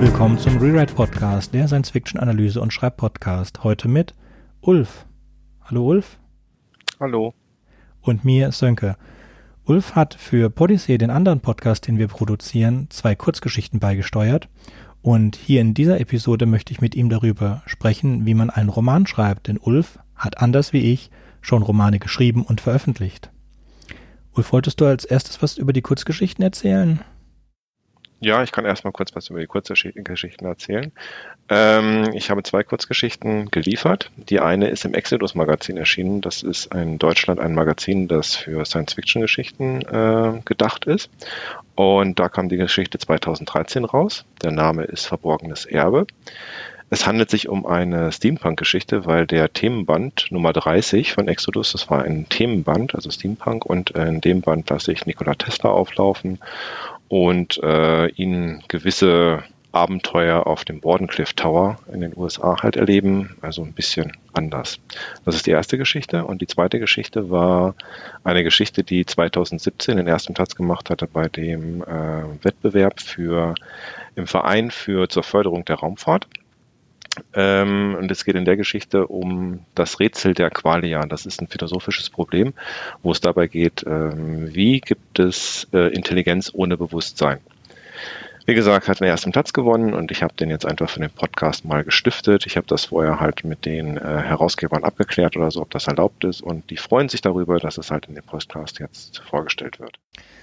willkommen zum Rewrite Podcast, der Science-Fiction-Analyse- und Schreibpodcast. Heute mit Ulf. Hallo Ulf. Hallo. Und mir Sönke. Ulf hat für Podyssey, den anderen Podcast, den wir produzieren, zwei Kurzgeschichten beigesteuert. Und hier in dieser Episode möchte ich mit ihm darüber sprechen, wie man einen Roman schreibt, denn Ulf hat anders wie ich schon Romane geschrieben und veröffentlicht. Ulf, wolltest du als erstes was über die Kurzgeschichten erzählen? Ja, ich kann erstmal kurz was über die Kurzgeschichten erzählen. Ähm, ich habe zwei Kurzgeschichten geliefert. Die eine ist im Exodus Magazin erschienen. Das ist in Deutschland ein Magazin, das für Science-Fiction-Geschichten äh, gedacht ist. Und da kam die Geschichte 2013 raus. Der Name ist Verborgenes Erbe. Es handelt sich um eine Steampunk-Geschichte, weil der Themenband Nummer 30 von Exodus, das war ein Themenband, also Steampunk, und in dem Band lasse ich Nikola Tesla auflaufen und äh, ihn gewisse Abenteuer auf dem Wardenclyffe Tower in den USA halt erleben, also ein bisschen anders. Das ist die erste Geschichte und die zweite Geschichte war eine Geschichte, die 2017 den ersten Platz gemacht hatte bei dem äh, Wettbewerb für im Verein für zur Förderung der Raumfahrt. Ähm, und es geht in der Geschichte um das Rätsel der Qualia. Das ist ein philosophisches Problem, wo es dabei geht, ähm, wie gibt es äh, Intelligenz ohne Bewusstsein? Wie gesagt, hat den ersten Platz gewonnen und ich habe den jetzt einfach für den Podcast mal gestiftet. Ich habe das vorher halt mit den äh, Herausgebern abgeklärt oder so, ob das erlaubt ist und die freuen sich darüber, dass es halt in dem Podcast jetzt vorgestellt wird.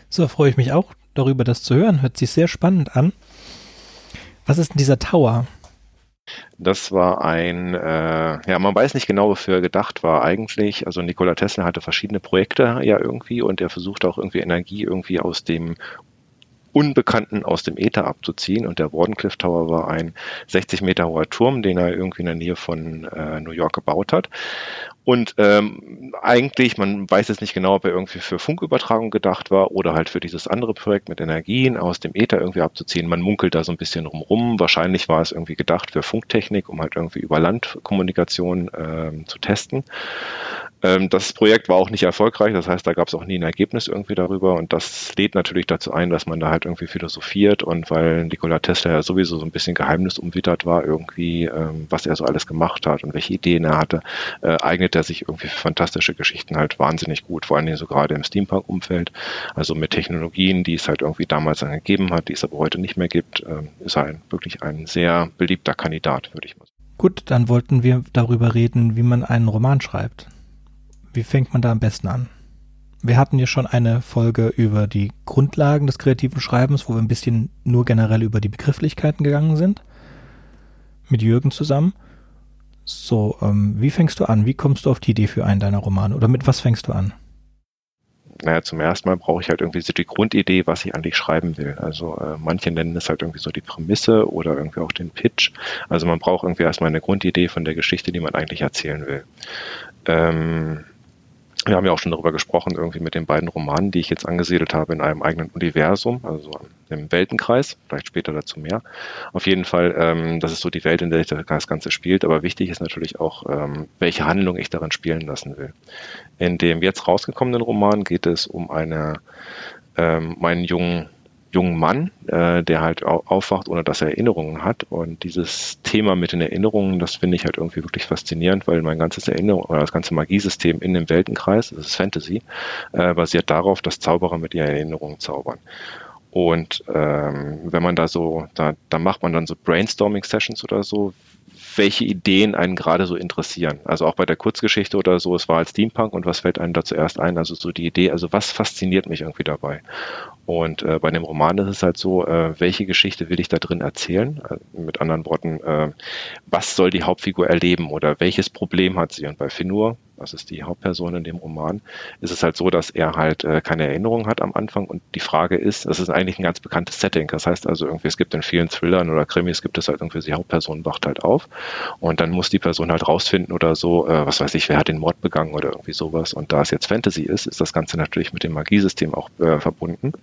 So freue ich mich auch darüber, das zu hören. Hört sich sehr spannend an. Was ist denn dieser Tower? Das war ein, äh, ja, man weiß nicht genau, wofür er gedacht war eigentlich. Also Nikola Tesla hatte verschiedene Projekte ja irgendwie und er versuchte auch irgendwie Energie irgendwie aus dem Unbekannten aus dem Äther abzuziehen. Und der Wardenclyffe Tower war ein 60 Meter hoher Turm, den er irgendwie in der Nähe von äh, New York gebaut hat. Und ähm, eigentlich, man weiß jetzt nicht genau, ob er irgendwie für Funkübertragung gedacht war oder halt für dieses andere Projekt mit Energien aus dem Äther irgendwie abzuziehen. Man munkelt da so ein bisschen rumrum. Wahrscheinlich war es irgendwie gedacht für Funktechnik, um halt irgendwie über Landkommunikation ähm, zu testen. Ähm, das Projekt war auch nicht erfolgreich, das heißt, da gab es auch nie ein Ergebnis irgendwie darüber und das lädt natürlich dazu ein, dass man da halt irgendwie philosophiert und weil Nikola Tesla ja sowieso so ein bisschen geheimnisumwittert war irgendwie, ähm, was er so alles gemacht hat und welche Ideen er hatte, äh, eignet er sich irgendwie für fantastische Geschichten halt wahnsinnig gut, vor allen Dingen so gerade im Steampunk-Umfeld, also mit Technologien, die es halt irgendwie damals dann gegeben hat, die es aber heute nicht mehr gibt, ähm, ist er ein, wirklich ein sehr beliebter Kandidat, würde ich mal sagen. Gut, dann wollten wir darüber reden, wie man einen Roman schreibt. Wie fängt man da am besten an? Wir hatten ja schon eine Folge über die Grundlagen des kreativen Schreibens, wo wir ein bisschen nur generell über die Begrifflichkeiten gegangen sind. Mit Jürgen zusammen. So, ähm, wie fängst du an? Wie kommst du auf die Idee für einen deiner Romane? Oder mit was fängst du an? naja, zum ersten Mal brauche ich halt irgendwie so die Grundidee, was ich eigentlich schreiben will. Also äh, manche nennen es halt irgendwie so die Prämisse oder irgendwie auch den Pitch. Also man braucht irgendwie erstmal eine Grundidee von der Geschichte, die man eigentlich erzählen will. Ähm, wir haben ja auch schon darüber gesprochen, irgendwie mit den beiden Romanen, die ich jetzt angesiedelt habe in einem eigenen Universum, also im Weltenkreis, vielleicht später dazu mehr. Auf jeden Fall, ähm, das ist so die Welt, in der sich das Ganze spielt, aber wichtig ist natürlich auch, ähm, welche Handlung ich darin spielen lassen will. In dem jetzt rausgekommenen Roman geht es um eine, ähm, meinen jungen jungen Mann, äh, der halt aufwacht, ohne dass er Erinnerungen hat. Und dieses Thema mit den Erinnerungen, das finde ich halt irgendwie wirklich faszinierend, weil mein ganzes Erinnerung oder das ganze Magiesystem in dem Weltenkreis, das ist Fantasy, äh, basiert darauf, dass Zauberer mit ihren Erinnerungen zaubern. Und ähm, wenn man da so, da, da macht man dann so Brainstorming-Sessions oder so, welche Ideen einen gerade so interessieren. Also auch bei der Kurzgeschichte oder so, es war als Steampunk und was fällt einem da zuerst ein? Also so die Idee, also was fasziniert mich irgendwie dabei? Und äh, bei dem Roman ist es halt so, äh, welche Geschichte will ich da drin erzählen? Äh, mit anderen Worten, äh, was soll die Hauptfigur erleben oder welches Problem hat sie? Und bei Finur das ist die Hauptperson in dem Roman, ist es halt so, dass er halt äh, keine Erinnerung hat am Anfang und die Frage ist, das ist eigentlich ein ganz bekanntes Setting. Das heißt also irgendwie, es gibt in vielen Thrillern oder Krimis gibt es halt irgendwie, die Hauptperson wacht halt auf und dann muss die Person halt rausfinden oder so, äh, was weiß ich, wer hat den Mord begangen oder irgendwie sowas. Und da es jetzt Fantasy ist, ist das Ganze natürlich mit dem Magiesystem auch äh, verbunden.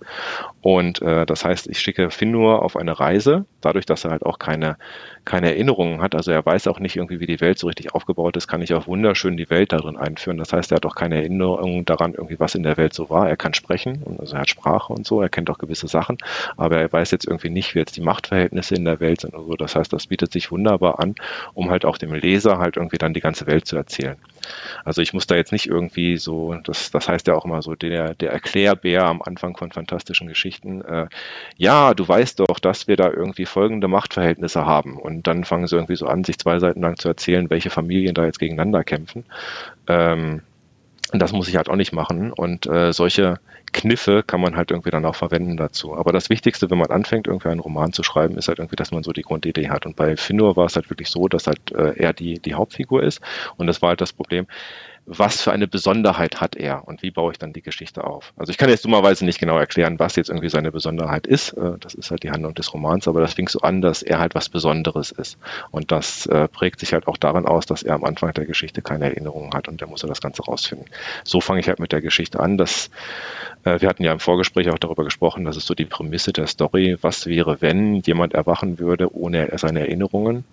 Und äh, das heißt, ich schicke Finn nur auf eine Reise, dadurch, dass er halt auch keine, keine Erinnerungen hat, also er weiß auch nicht irgendwie, wie die Welt so richtig aufgebaut ist, kann ich auch wunderschön die Welt darüber drin einführen. Das heißt, er hat auch keine Erinnerung daran, irgendwie was in der Welt so war. Er kann sprechen, also er hat Sprache und so, er kennt auch gewisse Sachen, aber er weiß jetzt irgendwie nicht, wie jetzt die Machtverhältnisse in der Welt sind und so. Das heißt, das bietet sich wunderbar an, um halt auch dem Leser halt irgendwie dann die ganze Welt zu erzählen. Also ich muss da jetzt nicht irgendwie so, das, das heißt ja auch immer so, der, der Erklärbär am Anfang von fantastischen Geschichten, äh, ja, du weißt doch, dass wir da irgendwie folgende Machtverhältnisse haben. Und dann fangen sie irgendwie so an, sich zwei Seiten lang zu erzählen, welche Familien da jetzt gegeneinander kämpfen. Ähm, das muss ich halt auch nicht machen. Und äh, solche Kniffe kann man halt irgendwie dann auch verwenden dazu. Aber das Wichtigste, wenn man anfängt, irgendwie einen Roman zu schreiben, ist halt irgendwie, dass man so die Grundidee hat. Und bei Finur war es halt wirklich so, dass halt äh, er die, die Hauptfigur ist. Und das war halt das Problem was für eine Besonderheit hat er und wie baue ich dann die Geschichte auf. Also ich kann jetzt dummerweise nicht genau erklären, was jetzt irgendwie seine Besonderheit ist. Äh, das ist halt die Handlung des Romans, aber das fing so an, dass er halt was Besonderes ist. Und das äh, prägt sich halt auch daran aus, dass er am Anfang der Geschichte keine Erinnerungen hat und der muss er das Ganze rausfinden. So fange ich halt mit der Geschichte an. Dass, äh, wir hatten ja im Vorgespräch auch darüber gesprochen, das ist so die Prämisse der Story. Was wäre, wenn jemand erwachen würde ohne seine Erinnerungen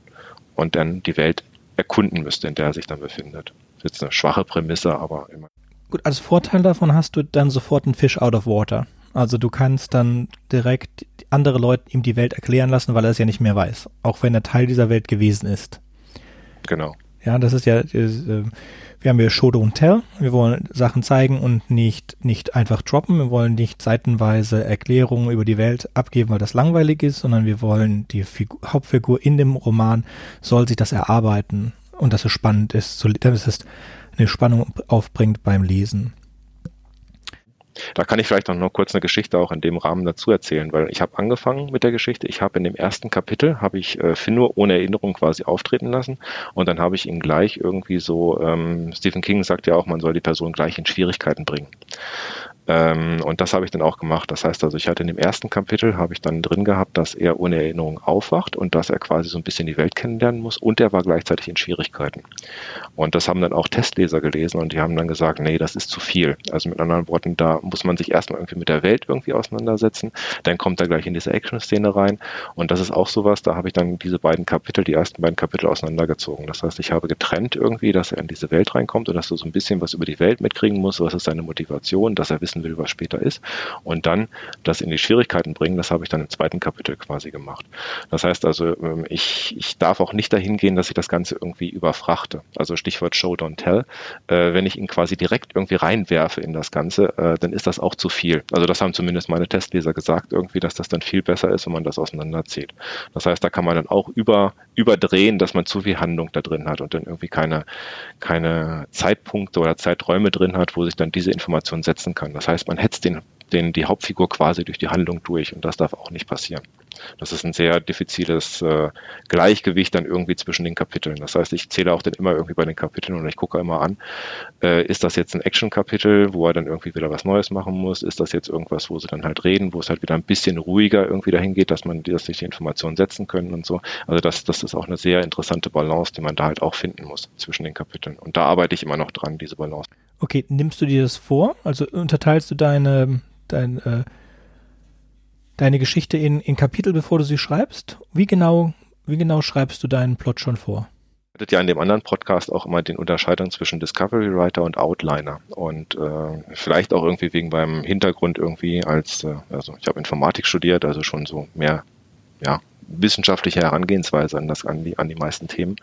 und dann die Welt erkunden müsste, in der er sich dann befindet. Das ist jetzt eine schwache Prämisse, aber immer. Gut, als Vorteil davon hast du dann sofort einen Fish out of water. Also du kannst dann direkt andere Leute ihm die Welt erklären lassen, weil er es ja nicht mehr weiß, auch wenn er Teil dieser Welt gewesen ist. Genau. Ja, das ist ja, äh, wir haben ja Show Don't Tell. Wir wollen Sachen zeigen und nicht, nicht einfach droppen. Wir wollen nicht seitenweise Erklärungen über die Welt abgeben, weil das langweilig ist, sondern wir wollen die Figur, Hauptfigur in dem Roman soll sich das erarbeiten und dass es spannend ist, dass es eine Spannung aufbringt beim Lesen. Da kann ich vielleicht noch kurz eine Geschichte auch in dem Rahmen dazu erzählen, weil ich habe angefangen mit der Geschichte. Ich habe in dem ersten Kapitel habe ich äh, Finur ohne Erinnerung quasi auftreten lassen und dann habe ich ihn gleich irgendwie so. Ähm, Stephen King sagt ja auch, man soll die Person gleich in Schwierigkeiten bringen. Ähm, und das habe ich dann auch gemacht. Das heißt also, ich hatte in dem ersten Kapitel habe ich dann drin gehabt, dass er ohne Erinnerung aufwacht und dass er quasi so ein bisschen die Welt kennenlernen muss und er war gleichzeitig in Schwierigkeiten. Und das haben dann auch Testleser gelesen und die haben dann gesagt, nee, das ist zu viel. Also mit anderen Worten, da muss man sich erstmal irgendwie mit der Welt irgendwie auseinandersetzen. Dann kommt er gleich in diese Action-Szene rein und das ist auch sowas, da habe ich dann diese beiden Kapitel, die ersten beiden Kapitel auseinandergezogen. Das heißt, ich habe getrennt irgendwie, dass er in diese Welt reinkommt und dass er so ein bisschen was über die Welt mitkriegen muss, was ist seine Motivation, dass er wissen will, was später ist. Und dann das in die Schwierigkeiten bringen, das habe ich dann im zweiten Kapitel quasi gemacht. Das heißt also, ähm, ich, ich darf auch nicht dahin gehen, dass ich das Ganze irgendwie überfrachte. Also Stichwort Show, don't tell. Äh, wenn ich ihn quasi direkt irgendwie reinwerfe in das Ganze, äh, dann ist das auch zu viel. Also das haben zumindest meine Testleser gesagt irgendwie, dass das dann viel besser ist, wenn man das auseinanderzieht. Das heißt, da kann man dann auch über, überdrehen, dass man zu viel Handlung da drin hat und dann irgendwie keine, keine Zeitpunkte oder Zeiträume drin hat, wo sich dann diese Information setzen kann. Das heißt, man hetzt den, den, die Hauptfigur quasi durch die Handlung durch und das darf auch nicht passieren. Das ist ein sehr diffiziles äh, Gleichgewicht dann irgendwie zwischen den Kapiteln. Das heißt, ich zähle auch dann immer irgendwie bei den Kapiteln und ich gucke immer an, äh, ist das jetzt ein Action-Kapitel, wo er dann irgendwie wieder was Neues machen muss? Ist das jetzt irgendwas, wo sie dann halt reden, wo es halt wieder ein bisschen ruhiger irgendwie dahin geht, dass man dass sich die Informationen setzen können und so. Also das, das ist auch eine sehr interessante Balance, die man da halt auch finden muss zwischen den Kapiteln. Und da arbeite ich immer noch dran, diese Balance. Okay, nimmst du dir das vor? Also unterteilst du deine, dein, äh, deine Geschichte in, in Kapitel, bevor du sie schreibst? Wie genau, wie genau schreibst du deinen Plot schon vor? hattet ja in dem anderen Podcast auch immer den Unterscheidung zwischen Discovery Writer und Outliner und äh, vielleicht auch irgendwie wegen meinem Hintergrund irgendwie als äh, also ich habe Informatik studiert, also schon so mehr ja wissenschaftliche Herangehensweise an das an die an die meisten Themen.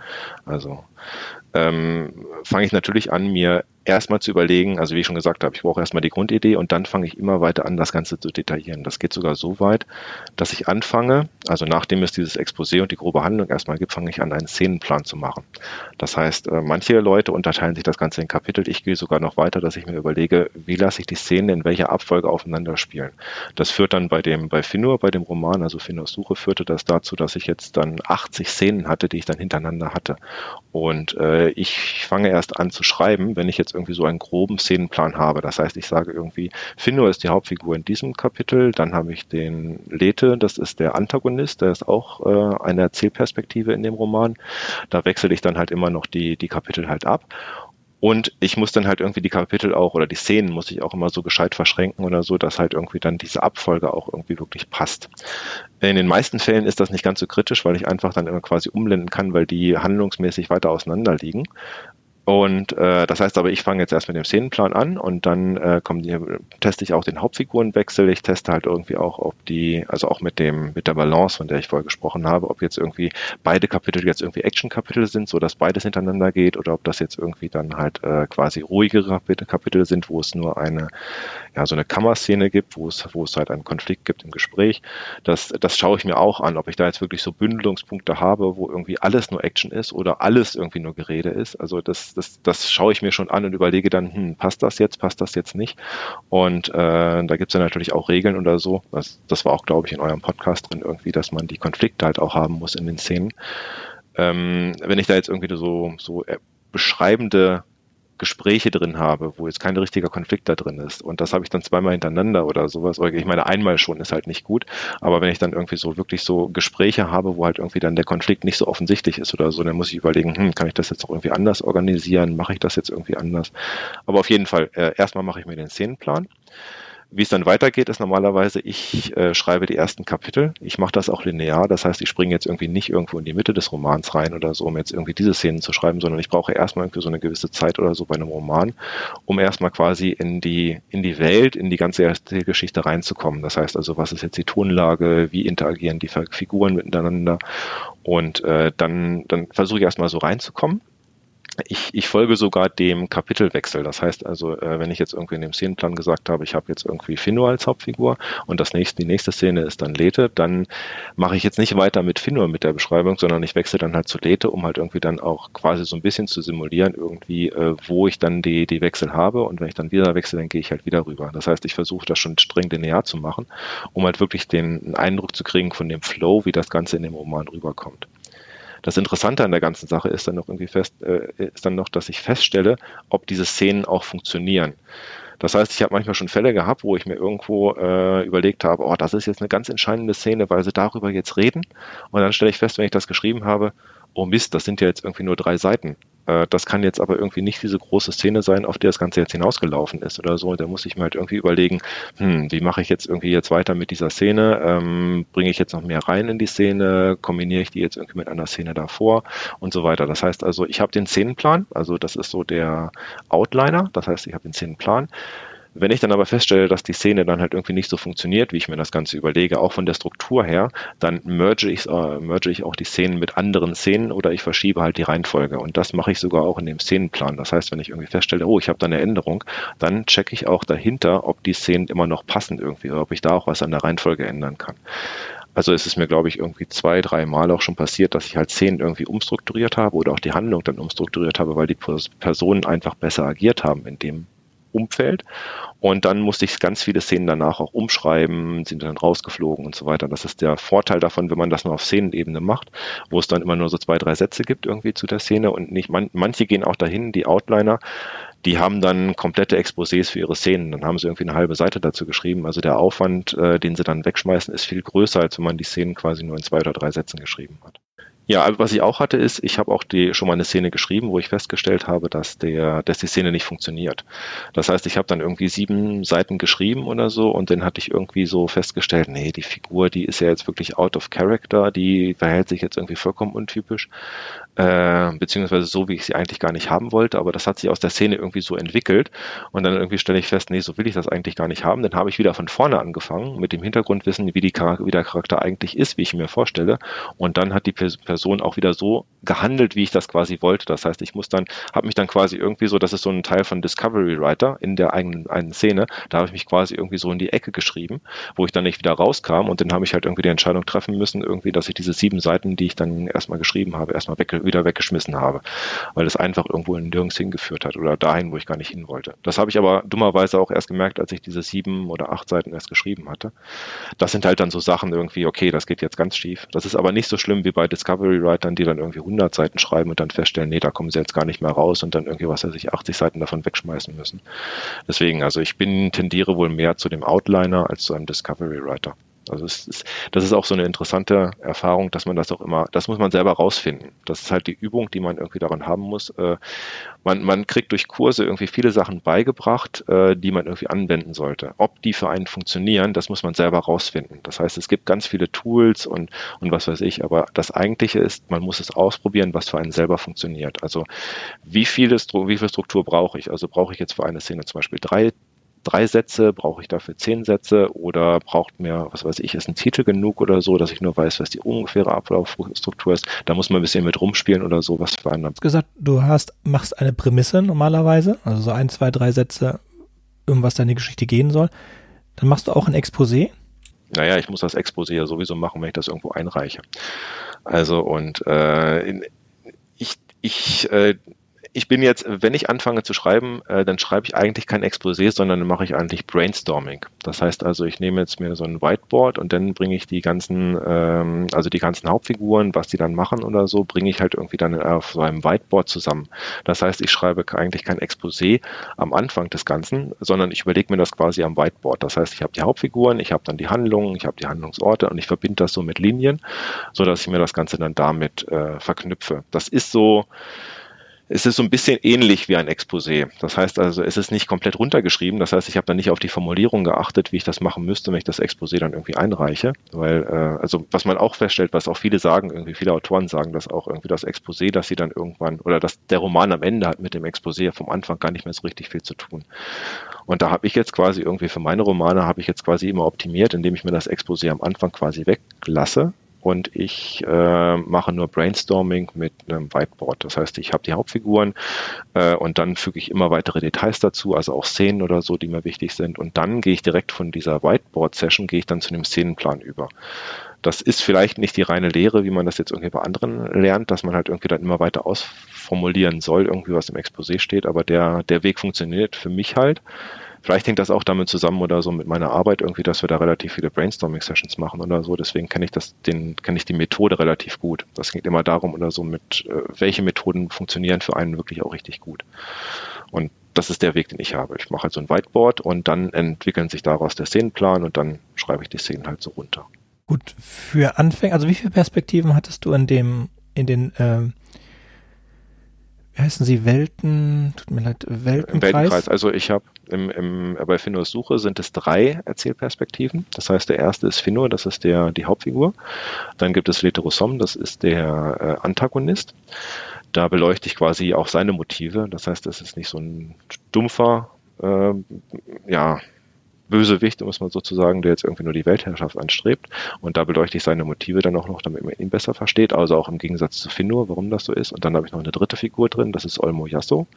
Also ähm, fange ich natürlich an, mir erstmal zu überlegen, also wie ich schon gesagt habe, ich brauche erstmal die Grundidee und dann fange ich immer weiter an, das Ganze zu detaillieren. Das geht sogar so weit, dass ich anfange, also nachdem es dieses Exposé und die grobe Handlung erstmal gibt, fange ich an, einen Szenenplan zu machen. Das heißt, äh, manche Leute unterteilen sich das Ganze in Kapitel. Ich gehe sogar noch weiter, dass ich mir überlege, wie lasse ich die Szenen in welcher Abfolge aufeinander spielen. Das führt dann bei dem, bei Finur, bei dem Roman, also Finurs Suche, führte das dazu, dass ich jetzt dann 80 Szenen hatte, die ich dann hintereinander hatte. Und äh, ich fange erst an zu schreiben, wenn ich jetzt irgendwie so einen groben Szenenplan habe. Das heißt, ich sage irgendwie, Finno ist die Hauptfigur in diesem Kapitel, dann habe ich den Lethe, das ist der Antagonist, der ist auch äh, eine Erzählperspektive in dem Roman. Da wechsle ich dann halt immer noch die, die Kapitel halt ab. Und ich muss dann halt irgendwie die Kapitel auch oder die Szenen muss ich auch immer so gescheit verschränken oder so, dass halt irgendwie dann diese Abfolge auch irgendwie wirklich passt. In den meisten Fällen ist das nicht ganz so kritisch, weil ich einfach dann immer quasi umblenden kann, weil die handlungsmäßig weiter auseinander liegen. Und äh, das heißt aber, ich fange jetzt erst mit dem Szenenplan an und dann äh, kommen die, teste ich auch den Hauptfigurenwechsel. Ich teste halt irgendwie auch, ob die, also auch mit dem mit der Balance, von der ich vorher gesprochen habe, ob jetzt irgendwie beide Kapitel jetzt irgendwie Action-Kapitel sind, so dass beides hintereinander geht, oder ob das jetzt irgendwie dann halt äh, quasi ruhigere Kapitel sind, wo es nur eine ja so eine Kammerszene gibt, wo es wo es halt einen Konflikt gibt im Gespräch. Das das schaue ich mir auch an, ob ich da jetzt wirklich so Bündelungspunkte habe, wo irgendwie alles nur Action ist oder alles irgendwie nur Gerede ist. Also das das, das schaue ich mir schon an und überlege dann, hm, passt das jetzt, passt das jetzt nicht? Und äh, da gibt es ja natürlich auch Regeln oder so. Das, das war auch, glaube ich, in eurem Podcast drin irgendwie, dass man die Konflikte halt auch haben muss in den Szenen. Ähm, wenn ich da jetzt irgendwie so, so äh, beschreibende Gespräche drin habe, wo jetzt kein richtiger Konflikt da drin ist. Und das habe ich dann zweimal hintereinander oder sowas. Ich meine, einmal schon ist halt nicht gut. Aber wenn ich dann irgendwie so wirklich so Gespräche habe, wo halt irgendwie dann der Konflikt nicht so offensichtlich ist oder so, dann muss ich überlegen, hm, kann ich das jetzt auch irgendwie anders organisieren? Mache ich das jetzt irgendwie anders? Aber auf jeden Fall, äh, erstmal mache ich mir den Szenenplan. Wie es dann weitergeht, ist normalerweise, ich äh, schreibe die ersten Kapitel. Ich mache das auch linear. Das heißt, ich springe jetzt irgendwie nicht irgendwo in die Mitte des Romans rein oder so, um jetzt irgendwie diese Szenen zu schreiben, sondern ich brauche erstmal irgendwie so eine gewisse Zeit oder so bei einem Roman, um erstmal quasi in die, in die Welt, in die ganze erste Geschichte reinzukommen. Das heißt also, was ist jetzt die Tonlage, wie interagieren die Figuren miteinander und äh, dann, dann versuche ich erstmal so reinzukommen ich, ich folge sogar dem Kapitelwechsel. Das heißt also, äh, wenn ich jetzt irgendwie in dem Szenenplan gesagt habe, ich habe jetzt irgendwie Finno als Hauptfigur und das nächste, die nächste Szene ist dann Lethe, dann mache ich jetzt nicht weiter mit Finno mit der Beschreibung, sondern ich wechsle dann halt zu Lethe, um halt irgendwie dann auch quasi so ein bisschen zu simulieren, irgendwie, äh, wo ich dann die, die Wechsel habe und wenn ich dann wieder wechsle, dann gehe ich halt wieder rüber. Das heißt, ich versuche das schon streng linear zu machen, um halt wirklich den Eindruck zu kriegen von dem Flow, wie das Ganze in dem Roman rüberkommt. Das Interessante an der ganzen Sache ist dann noch irgendwie fest, äh, ist dann noch, dass ich feststelle, ob diese Szenen auch funktionieren. Das heißt, ich habe manchmal schon Fälle gehabt, wo ich mir irgendwo äh, überlegt habe, oh, das ist jetzt eine ganz entscheidende Szene, weil sie darüber jetzt reden. Und dann stelle ich fest, wenn ich das geschrieben habe, oh Mist, das sind ja jetzt irgendwie nur drei Seiten. Äh, das kann jetzt aber irgendwie nicht diese große Szene sein, auf die das Ganze jetzt hinausgelaufen ist oder so. Da muss ich mir halt irgendwie überlegen, hm, wie mache ich jetzt irgendwie jetzt weiter mit dieser Szene? Ähm, Bringe ich jetzt noch mehr rein in die Szene? Kombiniere ich die jetzt irgendwie mit einer Szene davor und so weiter? Das heißt also, ich habe den Szenenplan, also das ist so der Outliner, das heißt, ich habe den Szenenplan. Wenn ich dann aber feststelle, dass die Szene dann halt irgendwie nicht so funktioniert, wie ich mir das Ganze überlege, auch von der Struktur her, dann merge ich, äh, merge ich auch die Szenen mit anderen Szenen oder ich verschiebe halt die Reihenfolge. Und das mache ich sogar auch in dem Szenenplan. Das heißt, wenn ich irgendwie feststelle, oh, ich habe da eine Änderung, dann checke ich auch dahinter, ob die Szenen immer noch passen irgendwie oder ob ich da auch was an der Reihenfolge ändern kann. Also es ist mir, glaube ich, irgendwie zwei, drei Mal auch schon passiert, dass ich halt Szenen irgendwie umstrukturiert habe oder auch die Handlung dann umstrukturiert habe, weil die Personen einfach besser agiert haben in dem Umfeld. Und dann musste ich ganz viele Szenen danach auch umschreiben, sind dann rausgeflogen und so weiter. Das ist der Vorteil davon, wenn man das nur auf Szenenebene macht, wo es dann immer nur so zwei, drei Sätze gibt irgendwie zu der Szene und nicht, man, manche gehen auch dahin, die Outliner, die haben dann komplette Exposés für ihre Szenen. Dann haben sie irgendwie eine halbe Seite dazu geschrieben. Also der Aufwand, äh, den sie dann wegschmeißen, ist viel größer, als wenn man die Szenen quasi nur in zwei oder drei Sätzen geschrieben hat. Ja, also was ich auch hatte, ist, ich habe auch die schon mal eine Szene geschrieben, wo ich festgestellt habe, dass der, dass die Szene nicht funktioniert. Das heißt, ich habe dann irgendwie sieben Seiten geschrieben oder so und dann hatte ich irgendwie so festgestellt, nee, die Figur, die ist ja jetzt wirklich out of character, die verhält sich jetzt irgendwie vollkommen untypisch äh, beziehungsweise so, wie ich sie eigentlich gar nicht haben wollte, aber das hat sich aus der Szene irgendwie so entwickelt und dann irgendwie stelle ich fest, nee, so will ich das eigentlich gar nicht haben. Dann habe ich wieder von vorne angefangen mit dem Hintergrundwissen, wie, die Charakter, wie der Charakter eigentlich ist, wie ich mir vorstelle und dann hat die Person auch wieder so gehandelt, wie ich das quasi wollte. Das heißt, ich muss dann, habe mich dann quasi irgendwie so, das ist so ein Teil von Discovery Writer in der eigenen einen Szene, da habe ich mich quasi irgendwie so in die Ecke geschrieben, wo ich dann nicht wieder rauskam und dann habe ich halt irgendwie die Entscheidung treffen müssen, irgendwie, dass ich diese sieben Seiten, die ich dann erstmal geschrieben habe, erstmal weg, wieder weggeschmissen habe, weil es einfach irgendwo nirgends hingeführt hat oder dahin, wo ich gar nicht hin wollte. Das habe ich aber dummerweise auch erst gemerkt, als ich diese sieben oder acht Seiten erst geschrieben hatte. Das sind halt dann so Sachen irgendwie, okay, das geht jetzt ganz schief. Das ist aber nicht so schlimm wie bei Discovery Writern, die dann irgendwie 100 Seiten schreiben und dann feststellen, nee, da kommen sie jetzt gar nicht mehr raus und dann irgendwie, was weiß ich, 80 Seiten davon wegschmeißen müssen. Deswegen, also ich bin, tendiere wohl mehr zu dem Outliner als zu einem Discovery Writer. Also ist, das ist auch so eine interessante Erfahrung, dass man das auch immer, das muss man selber rausfinden. Das ist halt die Übung, die man irgendwie daran haben muss. Äh, man, man kriegt durch Kurse irgendwie viele Sachen beigebracht, äh, die man irgendwie anwenden sollte. Ob die für einen funktionieren, das muss man selber rausfinden. Das heißt, es gibt ganz viele Tools und, und was weiß ich, aber das Eigentliche ist, man muss es ausprobieren, was für einen selber funktioniert. Also wie, viele, wie viel Struktur brauche ich? Also brauche ich jetzt für eine Szene zum Beispiel drei drei Sätze, brauche ich dafür zehn Sätze oder braucht mir, was weiß ich, ist ein Titel genug oder so, dass ich nur weiß, was die ungefähre Ablaufstruktur ist. Da muss man ein bisschen mit rumspielen oder so, was für einen. Du hast gesagt, du hast, machst eine Prämisse normalerweise, also so ein, zwei, drei Sätze, um was deine Geschichte gehen soll. Dann machst du auch ein Exposé. Naja, ich muss das Exposé ja sowieso machen, wenn ich das irgendwo einreiche. Also und äh, ich, ich äh, ich bin jetzt, wenn ich anfange zu schreiben, äh, dann schreibe ich eigentlich kein Exposé, sondern dann mache ich eigentlich Brainstorming. Das heißt also, ich nehme jetzt mir so ein Whiteboard und dann bringe ich die ganzen, ähm, also die ganzen Hauptfiguren, was die dann machen oder so, bringe ich halt irgendwie dann auf so einem Whiteboard zusammen. Das heißt, ich schreibe eigentlich kein Exposé am Anfang des Ganzen, sondern ich überlege mir das quasi am Whiteboard. Das heißt, ich habe die Hauptfiguren, ich habe dann die Handlungen, ich habe die Handlungsorte und ich verbinde das so mit Linien, so dass ich mir das Ganze dann damit äh, verknüpfe. Das ist so, es ist so ein bisschen ähnlich wie ein Exposé. Das heißt also, es ist nicht komplett runtergeschrieben. Das heißt, ich habe dann nicht auf die Formulierung geachtet, wie ich das machen müsste, wenn ich das Exposé dann irgendwie einreiche. Weil, äh, also was man auch feststellt, was auch viele sagen, irgendwie viele Autoren sagen das auch, irgendwie das Exposé, dass sie dann irgendwann, oder dass der Roman am Ende hat mit dem Exposé vom Anfang gar nicht mehr so richtig viel zu tun. Und da habe ich jetzt quasi irgendwie für meine Romane habe ich jetzt quasi immer optimiert, indem ich mir das Exposé am Anfang quasi weglasse und ich äh, mache nur Brainstorming mit einem Whiteboard. Das heißt, ich habe die Hauptfiguren äh, und dann füge ich immer weitere Details dazu, also auch Szenen oder so, die mir wichtig sind. Und dann gehe ich direkt von dieser Whiteboard-Session, gehe ich dann zu dem Szenenplan über. Das ist vielleicht nicht die reine Lehre, wie man das jetzt irgendwie bei anderen lernt, dass man halt irgendwie dann immer weiter ausformulieren soll, irgendwie was im Exposé steht, aber der, der Weg funktioniert für mich halt. Vielleicht hängt das auch damit zusammen oder so mit meiner Arbeit irgendwie, dass wir da relativ viele Brainstorming-Sessions machen oder so. Deswegen kenne ich das, den, kenne ich die Methode relativ gut. Das geht immer darum oder so mit, äh, welche Methoden funktionieren für einen wirklich auch richtig gut. Und das ist der Weg, den ich habe. Ich mache halt so ein Whiteboard und dann entwickeln sich daraus der Szenenplan und dann schreibe ich die Szenen halt so runter. Gut, für Anfänger, also wie viele Perspektiven hattest du in dem, in den ähm, heißen sie, Welten, tut mir leid, Weltenkreis? Weltenkreis. Also ich habe im, im, bei Finnurs Suche sind es drei Erzählperspektiven. Das heißt, der erste ist Finnur, das ist der, die Hauptfigur. Dann gibt es Leterosom, das ist der äh, Antagonist. Da beleuchte ich quasi auch seine Motive. Das heißt, das ist nicht so ein stumpfer, äh, ja, Bösewicht, muss man sozusagen, der jetzt irgendwie nur die Weltherrschaft anstrebt. Und da beleuchte ich seine Motive dann auch noch, damit man ihn besser versteht. Also auch im Gegensatz zu Finur, warum das so ist. Und dann habe ich noch eine dritte Figur drin, das ist Olmo Yasso.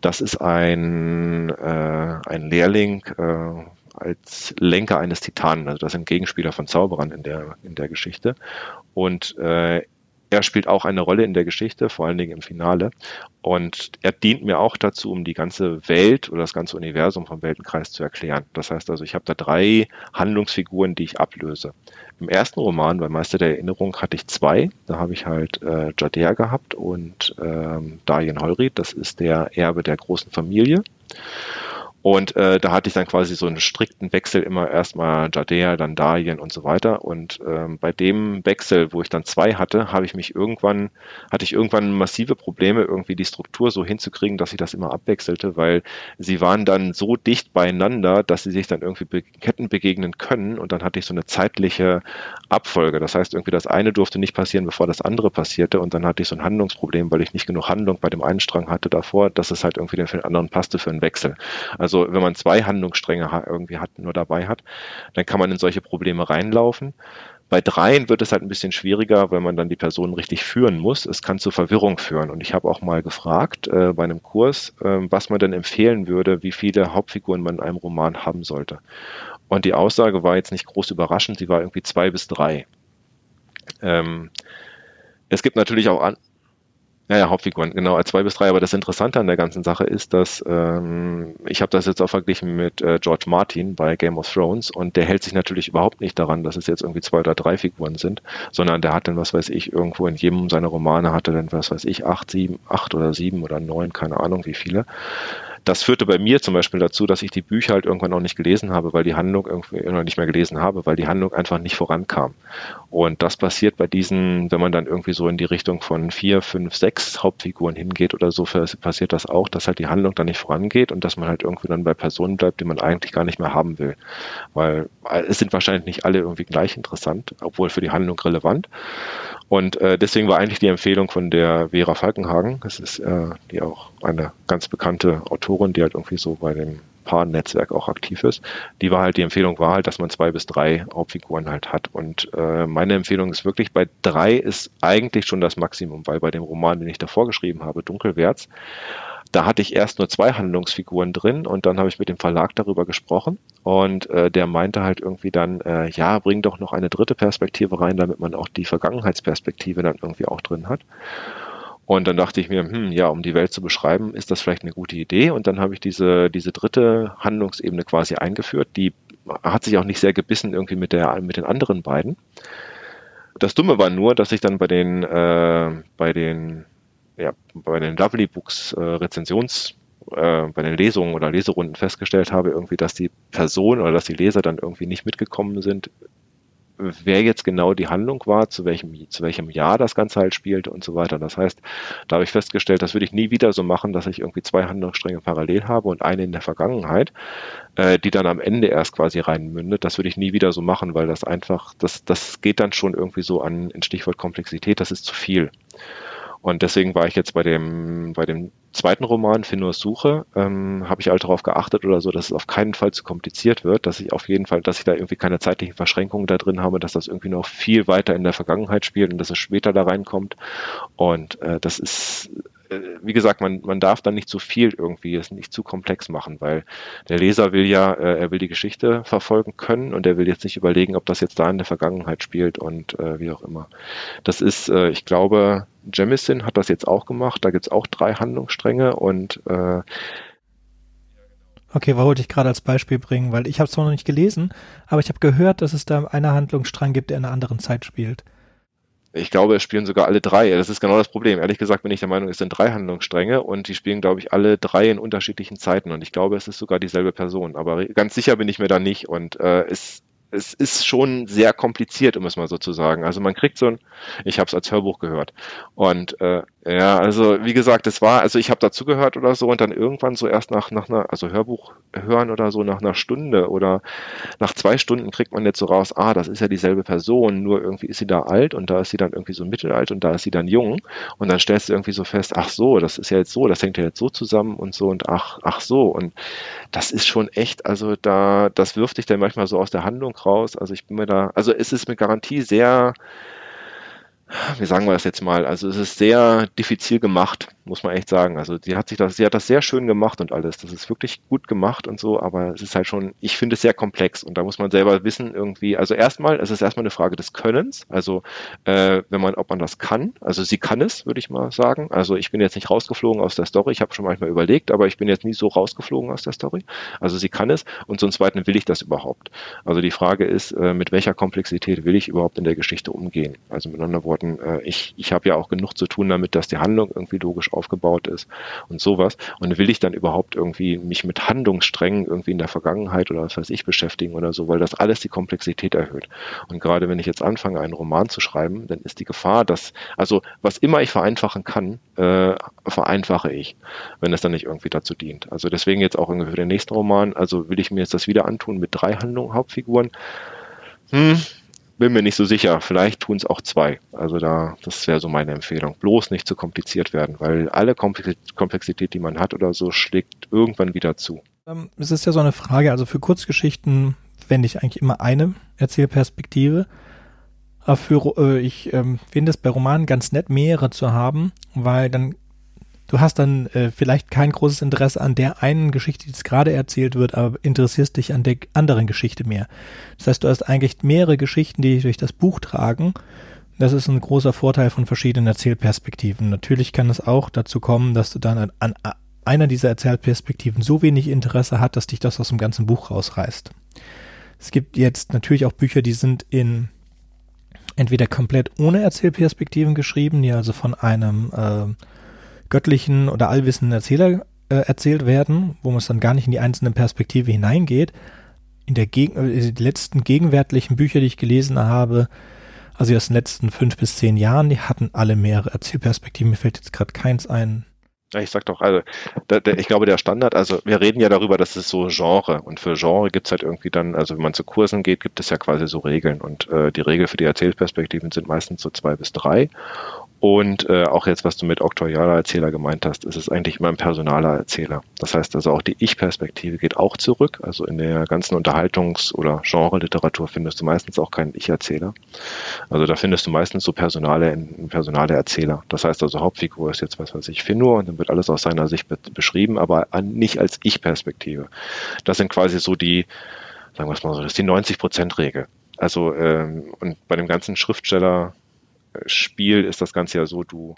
Das ist ein, äh, ein Lehrling äh, als Lenker eines Titanen. Also das sind Gegenspieler von Zauberern in der, in der Geschichte. Und äh, er spielt auch eine Rolle in der Geschichte, vor allen Dingen im Finale. Und er dient mir auch dazu, um die ganze Welt oder das ganze Universum vom Weltenkreis zu erklären. Das heißt also, ich habe da drei Handlungsfiguren, die ich ablöse. Im ersten Roman, bei Meister der Erinnerung, hatte ich zwei. Da habe ich halt äh, Jadea gehabt und ähm, Darien Holrid. Das ist der Erbe der großen Familie. Und äh, da hatte ich dann quasi so einen strikten Wechsel immer erstmal Jadea, dann Darien und so weiter. Und ähm, bei dem Wechsel, wo ich dann zwei hatte, habe ich mich irgendwann, hatte ich irgendwann massive Probleme, irgendwie die Struktur so hinzukriegen, dass ich das immer abwechselte, weil sie waren dann so dicht beieinander, dass sie sich dann irgendwie be Ketten begegnen können. Und dann hatte ich so eine zeitliche Abfolge. Das heißt, irgendwie das eine durfte nicht passieren, bevor das andere passierte. Und dann hatte ich so ein Handlungsproblem, weil ich nicht genug Handlung bei dem einen Strang hatte davor, dass es halt irgendwie für den anderen passte für einen Wechsel. Also also wenn man zwei Handlungsstränge irgendwie hat, nur dabei hat, dann kann man in solche Probleme reinlaufen. Bei dreien wird es halt ein bisschen schwieriger, weil man dann die Personen richtig führen muss. Es kann zu Verwirrung führen. Und ich habe auch mal gefragt äh, bei einem Kurs, äh, was man denn empfehlen würde, wie viele Hauptfiguren man in einem Roman haben sollte. Und die Aussage war jetzt nicht groß überraschend, sie war irgendwie zwei bis drei. Ähm, es gibt natürlich auch ja, ja, Hauptfiguren, genau, zwei bis drei. Aber das Interessante an der ganzen Sache ist, dass ähm, ich habe das jetzt auch verglichen mit äh, George Martin bei Game of Thrones. Und der hält sich natürlich überhaupt nicht daran, dass es jetzt irgendwie zwei oder drei Figuren sind, sondern der hat dann, was weiß ich, irgendwo in jedem seiner Romane hatte dann, was weiß ich, acht, sieben, acht oder sieben oder neun, keine Ahnung wie viele das führte bei mir zum Beispiel dazu, dass ich die Bücher halt irgendwann auch nicht gelesen habe, weil die Handlung irgendwie noch nicht mehr gelesen habe, weil die Handlung einfach nicht vorankam. Und das passiert bei diesen, wenn man dann irgendwie so in die Richtung von vier, fünf, sechs Hauptfiguren hingeht oder so, passiert das auch, dass halt die Handlung dann nicht vorangeht und dass man halt irgendwie dann bei Personen bleibt, die man eigentlich gar nicht mehr haben will. Weil es sind wahrscheinlich nicht alle irgendwie gleich interessant, obwohl für die Handlung relevant. Und äh, deswegen war eigentlich die Empfehlung von der Vera Falkenhagen, das ist äh, die auch eine ganz bekannte Autorin, die halt irgendwie so bei dem Paar-Netzwerk auch aktiv ist. Die war halt, die Empfehlung war halt, dass man zwei bis drei Hauptfiguren halt hat. Und äh, meine Empfehlung ist wirklich, bei drei ist eigentlich schon das Maximum, weil bei dem Roman, den ich davor geschrieben habe, Dunkelwärts, da hatte ich erst nur zwei Handlungsfiguren drin und dann habe ich mit dem Verlag darüber gesprochen und äh, der meinte halt irgendwie dann, äh, ja, bring doch noch eine dritte Perspektive rein, damit man auch die Vergangenheitsperspektive dann irgendwie auch drin hat. Und dann dachte ich mir, hm, ja, um die Welt zu beschreiben, ist das vielleicht eine gute Idee. Und dann habe ich diese, diese dritte Handlungsebene quasi eingeführt. Die hat sich auch nicht sehr gebissen irgendwie mit, der, mit den anderen beiden. Das Dumme war nur, dass ich dann bei den, äh, bei den ja, bei den Lovely Books äh, Rezensions, äh, bei den Lesungen oder Leserunden festgestellt habe, irgendwie, dass die Person oder dass die Leser dann irgendwie nicht mitgekommen sind, wer jetzt genau die Handlung war, zu welchem, zu welchem Jahr das Ganze halt spielte und so weiter. Das heißt, da habe ich festgestellt, das würde ich nie wieder so machen, dass ich irgendwie zwei Handlungsstränge parallel habe und eine in der Vergangenheit, äh, die dann am Ende erst quasi reinmündet. Das würde ich nie wieder so machen, weil das einfach, das, das geht dann schon irgendwie so an, in Stichwort Komplexität, das ist zu viel. Und deswegen war ich jetzt bei dem, bei dem zweiten Roman, Finnurs Suche, ähm, habe ich halt darauf geachtet oder so, dass es auf keinen Fall zu kompliziert wird, dass ich auf jeden Fall, dass ich da irgendwie keine zeitlichen Verschränkungen da drin habe, dass das irgendwie noch viel weiter in der Vergangenheit spielt und dass es später da reinkommt. Und äh, das ist äh, wie gesagt, man, man darf dann nicht zu viel irgendwie, es nicht zu komplex machen, weil der Leser will ja, äh, er will die Geschichte verfolgen können und er will jetzt nicht überlegen, ob das jetzt da in der Vergangenheit spielt und äh, wie auch immer. Das ist, äh, ich glaube, Jemison hat das jetzt auch gemacht, da gibt's auch drei Handlungsstränge und äh, Okay, wollte ich gerade als Beispiel bringen, weil ich habe es zwar noch nicht gelesen, aber ich habe gehört, dass es da einen Handlungsstrang gibt, der in einer anderen Zeit spielt. Ich glaube, es spielen sogar alle drei. Das ist genau das Problem. Ehrlich gesagt bin ich der Meinung, es sind drei Handlungsstränge und die spielen, glaube ich, alle drei in unterschiedlichen Zeiten. Und ich glaube, es ist sogar dieselbe Person. Aber ganz sicher bin ich mir da nicht. Und äh, es es ist schon sehr kompliziert, um es mal so zu sagen. Also man kriegt so ein, ich habe es als Hörbuch gehört. Und äh, ja, also wie gesagt, es war, also ich habe dazu gehört oder so und dann irgendwann so erst nach, nach einer, also Hörbuch hören oder so nach einer Stunde oder nach zwei Stunden kriegt man jetzt so raus, ah, das ist ja dieselbe Person, nur irgendwie ist sie da alt und da ist sie dann irgendwie so mittelalt und da ist sie dann jung. Und dann stellst du irgendwie so fest, ach so, das ist ja jetzt so, das hängt ja jetzt so zusammen und so und ach, ach so. Und das ist schon echt, also da, das wirft dich dann manchmal so aus der Handlung raus, also ich bin mir da, also es ist mit Garantie sehr, wie sagen wir das jetzt mal, also es ist sehr diffizil gemacht, muss man echt sagen. Also sie hat sich das, sie hat das sehr schön gemacht und alles. Das ist wirklich gut gemacht und so, aber es ist halt schon, ich finde es sehr komplex und da muss man selber wissen irgendwie. Also erstmal, es ist erstmal eine Frage des Könnens. Also äh, wenn man, ob man das kann. Also sie kann es, würde ich mal sagen. Also ich bin jetzt nicht rausgeflogen aus der Story. Ich habe schon manchmal überlegt, aber ich bin jetzt nie so rausgeflogen aus der Story. Also sie kann es und zum Zweiten will ich das überhaupt. Also die Frage ist, äh, mit welcher Komplexität will ich überhaupt in der Geschichte umgehen? Also mit anderen Worten Worten, äh, ich, ich habe ja auch genug zu tun damit, dass die Handlung irgendwie logisch aufgebaut ist und sowas. Und will ich dann überhaupt irgendwie mich mit Handlungssträngen irgendwie in der Vergangenheit oder was weiß ich beschäftigen oder so, weil das alles die Komplexität erhöht. Und gerade wenn ich jetzt anfange, einen Roman zu schreiben, dann ist die Gefahr, dass, also was immer ich vereinfachen kann, äh, vereinfache ich, wenn es dann nicht irgendwie dazu dient. Also deswegen jetzt auch irgendwie für den nächsten Roman, also will ich mir jetzt das wieder antun mit drei Handlungen, Hauptfiguren. Hm, bin mir nicht so sicher. Vielleicht tun es auch zwei. Also da, das wäre so meine Empfehlung. Bloß nicht zu kompliziert werden, weil alle Komplexität, die man hat oder so, schlägt irgendwann wieder zu. Ähm, es ist ja so eine Frage, also für Kurzgeschichten wende ich eigentlich immer eine Erzählperspektive. Aber für, äh, ich ähm, finde es bei Romanen ganz nett, mehrere zu haben, weil dann du hast dann äh, vielleicht kein großes Interesse an der einen Geschichte, die jetzt gerade erzählt wird, aber interessierst dich an der anderen Geschichte mehr. Das heißt, du hast eigentlich mehrere Geschichten, die dich durch das Buch tragen. Das ist ein großer Vorteil von verschiedenen Erzählperspektiven. Natürlich kann es auch dazu kommen, dass du dann an, an einer dieser Erzählperspektiven so wenig Interesse hat, dass dich das aus dem ganzen Buch rausreißt. Es gibt jetzt natürlich auch Bücher, die sind in entweder komplett ohne Erzählperspektiven geschrieben, die also von einem äh, göttlichen oder allwissenden Erzähler äh, erzählt werden, wo man es dann gar nicht in die einzelne Perspektive hineingeht. In der Geg äh, die letzten gegenwärtigen Bücher, die ich gelesen habe, also aus den letzten fünf bis zehn Jahren, die hatten alle mehrere Erzählperspektiven. Mir fällt jetzt gerade keins ein. Ich sag doch, also da, der, ich glaube, der Standard, also wir reden ja darüber, dass es so Genre und für Genre gibt's halt irgendwie dann, also wenn man zu Kursen geht, gibt es ja quasi so Regeln und äh, die Regel für die Erzählperspektiven sind meistens so zwei bis drei und äh, auch jetzt, was du mit oktorialer Erzähler gemeint hast, ist es eigentlich immer ein personaler Erzähler. Das heißt also auch die Ich-Perspektive geht auch zurück. Also in der ganzen Unterhaltungs- oder Genre-Literatur findest du meistens auch keinen Ich-Erzähler. Also da findest du meistens so personale, personale Erzähler. Das heißt also Hauptfigur ist jetzt was weiß ich, Finur und dann wird alles aus seiner Sicht be beschrieben, aber nicht als Ich-Perspektive. Das sind quasi so die, sagen wir es mal so, das ist die 90-Prozent-Regel. Also ähm, und bei dem ganzen Schriftsteller Spiel ist das Ganze ja so, du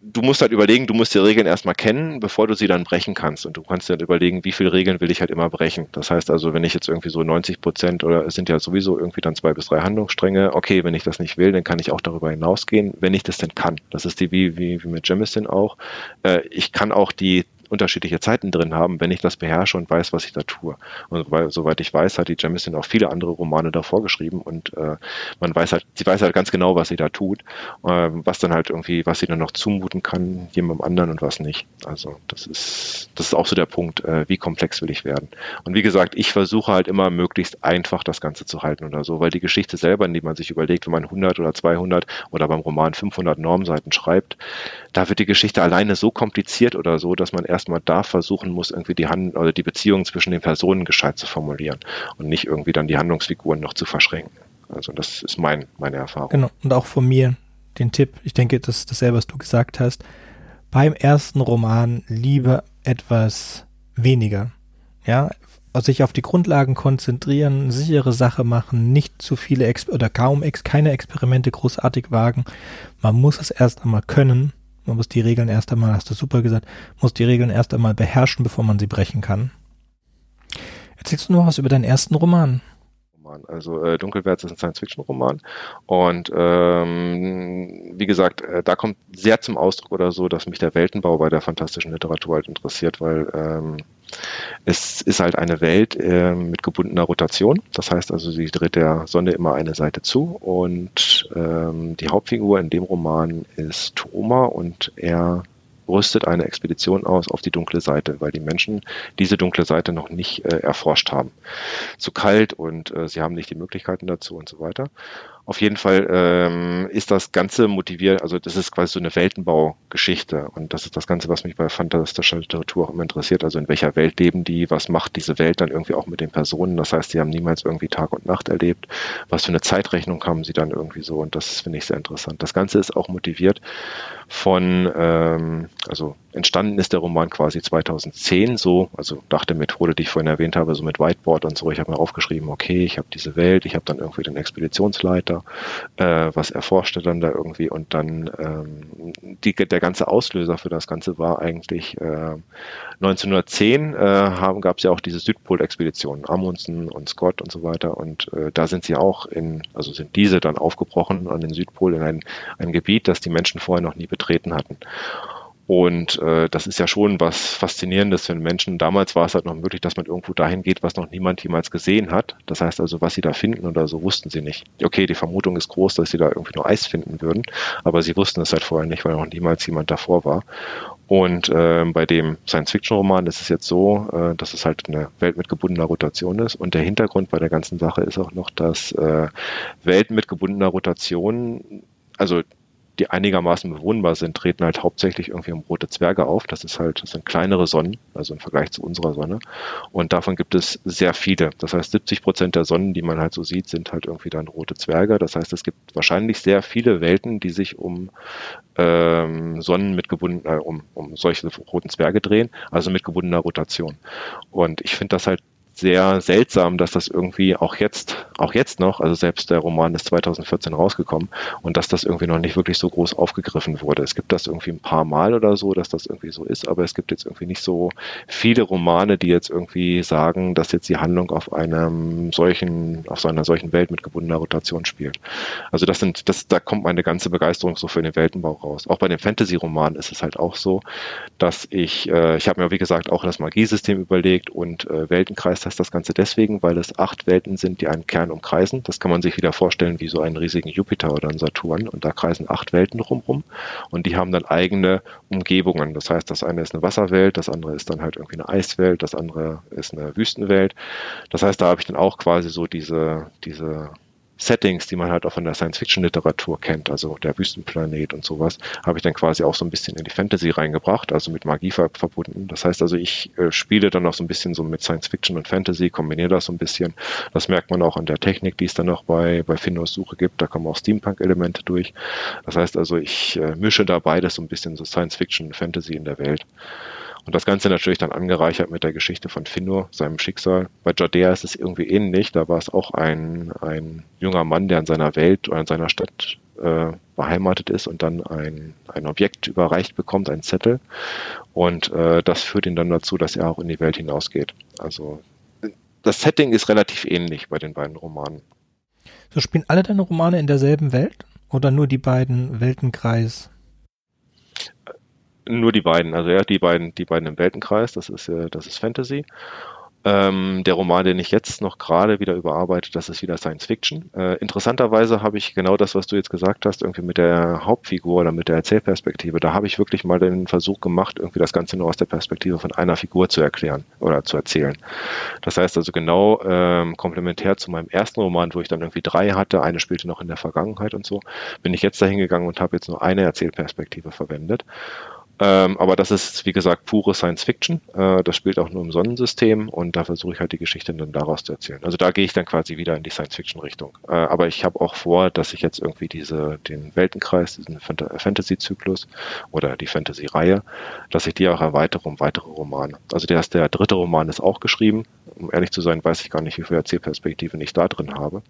du musst halt überlegen, du musst die Regeln erstmal kennen, bevor du sie dann brechen kannst. Und du kannst dann überlegen, wie viele Regeln will ich halt immer brechen. Das heißt also, wenn ich jetzt irgendwie so 90 Prozent oder es sind ja sowieso irgendwie dann zwei bis drei Handlungsstränge, okay, wenn ich das nicht will, dann kann ich auch darüber hinausgehen, wenn ich das denn kann. Das ist die wie, wie, wie mit Jemison auch. Äh, ich kann auch die unterschiedliche Zeiten drin haben, wenn ich das beherrsche und weiß, was ich da tue. Und weil, soweit ich weiß, hat die Jamison auch viele andere Romane davor geschrieben und äh, man weiß halt, sie weiß halt ganz genau, was sie da tut, äh, was dann halt irgendwie, was sie dann noch zumuten kann, jemandem anderen und was nicht. Also das ist, das ist auch so der Punkt, äh, wie komplex will ich werden. Und wie gesagt, ich versuche halt immer möglichst einfach das Ganze zu halten oder so, weil die Geschichte selber, in die man sich überlegt, wenn man 100 oder 200 oder beim Roman 500 Normseiten schreibt, da wird die Geschichte alleine so kompliziert oder so, dass man erstmal da versuchen muss, irgendwie die Hand oder die Beziehungen zwischen den Personen gescheit zu formulieren und nicht irgendwie dann die Handlungsfiguren noch zu verschränken. Also das ist mein, meine Erfahrung. Genau. Und auch von mir den Tipp, ich denke, das dasselbe, was du gesagt hast. Beim ersten Roman lieber etwas weniger. Ja, also sich auf die Grundlagen konzentrieren, sichere Sache machen, nicht zu viele Ex oder kaum ex keine Experimente großartig wagen. Man muss es erst einmal können man muss die Regeln erst einmal, hast du super gesagt, muss die Regeln erst einmal beherrschen, bevor man sie brechen kann. Erzählst du noch was über deinen ersten Roman? Also äh, Dunkelwärts ist ein Science-Fiction-Roman und ähm, wie gesagt, äh, da kommt sehr zum Ausdruck oder so, dass mich der Weltenbau bei der fantastischen Literatur halt interessiert, weil ähm, es ist halt eine Welt äh, mit gebundener Rotation. Das heißt also, sie dreht der Sonne immer eine Seite zu und ähm, die Hauptfigur in dem Roman ist Toma und er rüstet eine Expedition aus auf die dunkle Seite, weil die Menschen diese dunkle Seite noch nicht äh, erforscht haben. Zu kalt und äh, sie haben nicht die Möglichkeiten dazu und so weiter. Auf jeden Fall ähm, ist das Ganze motiviert, also das ist quasi so eine Weltenbaugeschichte und das ist das Ganze, was mich bei fantastischer Literatur auch immer interessiert. Also in welcher Welt leben die, was macht diese Welt dann irgendwie auch mit den Personen? Das heißt, sie haben niemals irgendwie Tag und Nacht erlebt. Was für eine Zeitrechnung haben sie dann irgendwie so und das finde ich sehr interessant. Das Ganze ist auch motiviert von, ähm, also entstanden ist der Roman quasi 2010 so, also nach der Methode, die ich vorhin erwähnt habe, so mit Whiteboard und so. Ich habe mir aufgeschrieben, okay, ich habe diese Welt, ich habe dann irgendwie den Expeditionsleiter, äh, was erforschte dann da irgendwie und dann ähm, die, der ganze Auslöser für das Ganze war eigentlich äh, 1910 äh, gab es ja auch diese Südpol-Expeditionen, Amundsen und Scott und so weiter und äh, da sind sie auch in, also sind diese dann aufgebrochen an den Südpol in ein, ein Gebiet, das die Menschen vorher noch nie betreten hatten. Und äh, das ist ja schon was Faszinierendes für den Menschen. Damals war es halt noch möglich, dass man irgendwo dahin geht, was noch niemand jemals gesehen hat. Das heißt also, was sie da finden oder so, wussten sie nicht. Okay, die Vermutung ist groß, dass sie da irgendwie nur Eis finden würden, aber sie wussten es halt vorher nicht, weil noch niemals jemand davor war. Und äh, bei dem Science-Fiction-Roman ist es jetzt so, äh, dass es halt eine Welt mit gebundener Rotation ist. Und der Hintergrund bei der ganzen Sache ist auch noch, dass äh, Welten mit gebundener Rotation, also die einigermaßen bewohnbar sind, treten halt hauptsächlich irgendwie um rote Zwerge auf. Das ist halt, das sind kleinere Sonnen, also im Vergleich zu unserer Sonne. Und davon gibt es sehr viele. Das heißt, 70 Prozent der Sonnen, die man halt so sieht, sind halt irgendwie dann rote Zwerge. Das heißt, es gibt wahrscheinlich sehr viele Welten, die sich um ähm, Sonnen mit gebunden, äh, um, um solche roten Zwerge drehen, also mit gebundener Rotation. Und ich finde das halt sehr seltsam, dass das irgendwie auch jetzt auch jetzt noch, also selbst der Roman ist 2014 rausgekommen und dass das irgendwie noch nicht wirklich so groß aufgegriffen wurde. Es gibt das irgendwie ein paar Mal oder so, dass das irgendwie so ist, aber es gibt jetzt irgendwie nicht so viele Romane, die jetzt irgendwie sagen, dass jetzt die Handlung auf einem solchen, auf so einer solchen Welt mit gebundener Rotation spielt. Also das sind, das, da kommt meine ganze Begeisterung so für den Weltenbau raus. Auch bei den Fantasy-Romanen ist es halt auch so, dass ich, äh, ich habe mir wie gesagt auch das Magiesystem überlegt und äh, Weltenkreis heißt das Ganze deswegen, weil es acht Welten sind, die einen Kern umkreisen. Das kann man sich wieder vorstellen wie so einen riesigen Jupiter oder einen Saturn und da kreisen acht Welten drumherum und die haben dann eigene Umgebungen. Das heißt, das eine ist eine Wasserwelt, das andere ist dann halt irgendwie eine Eiswelt, das andere ist eine Wüstenwelt. Das heißt, da habe ich dann auch quasi so diese, diese Settings, die man halt auch von der Science-Fiction-Literatur kennt, also der Wüstenplanet und sowas, habe ich dann quasi auch so ein bisschen in die Fantasy reingebracht, also mit Magie verbunden. Das heißt also, ich äh, spiele dann auch so ein bisschen so mit Science-Fiction und Fantasy, kombiniere das so ein bisschen. Das merkt man auch an der Technik, die es dann noch bei, bei Finnos Suche gibt. Da kommen auch Steampunk-Elemente durch. Das heißt also, ich äh, mische da beides so ein bisschen so Science-Fiction und Fantasy in der Welt. Und das Ganze natürlich dann angereichert mit der Geschichte von Finno, seinem Schicksal. Bei Jadea ist es irgendwie ähnlich. Da war es auch ein, ein junger Mann, der in seiner Welt oder in seiner Stadt äh, beheimatet ist und dann ein, ein Objekt überreicht bekommt, ein Zettel. Und äh, das führt ihn dann dazu, dass er auch in die Welt hinausgeht. Also das Setting ist relativ ähnlich bei den beiden Romanen. So spielen alle deine Romane in derselben Welt oder nur die beiden Weltenkreis? Nur die beiden, also ja, die beiden, die beiden im Weltenkreis, das ist, äh, das ist Fantasy. Ähm, der Roman, den ich jetzt noch gerade wieder überarbeite, das ist wieder Science Fiction. Äh, interessanterweise habe ich genau das, was du jetzt gesagt hast, irgendwie mit der Hauptfigur oder mit der Erzählperspektive. Da habe ich wirklich mal den Versuch gemacht, irgendwie das Ganze nur aus der Perspektive von einer Figur zu erklären oder zu erzählen. Das heißt also genau ähm, komplementär zu meinem ersten Roman, wo ich dann irgendwie drei hatte, eine spielte noch in der Vergangenheit und so, bin ich jetzt dahin gegangen und habe jetzt nur eine Erzählperspektive verwendet. Ähm, aber das ist, wie gesagt, pure Science Fiction. Äh, das spielt auch nur im Sonnensystem und da versuche ich halt die Geschichte dann daraus zu erzählen. Also da gehe ich dann quasi wieder in die Science Fiction Richtung. Äh, aber ich habe auch vor, dass ich jetzt irgendwie diese, den Weltenkreis, diesen Fantasy-Zyklus oder die Fantasy-Reihe, dass ich die auch erweitere um weitere Romane. Also der, der dritte Roman ist auch geschrieben. Um ehrlich zu sein, weiß ich gar nicht, wie viel Erzählperspektive ich da drin habe.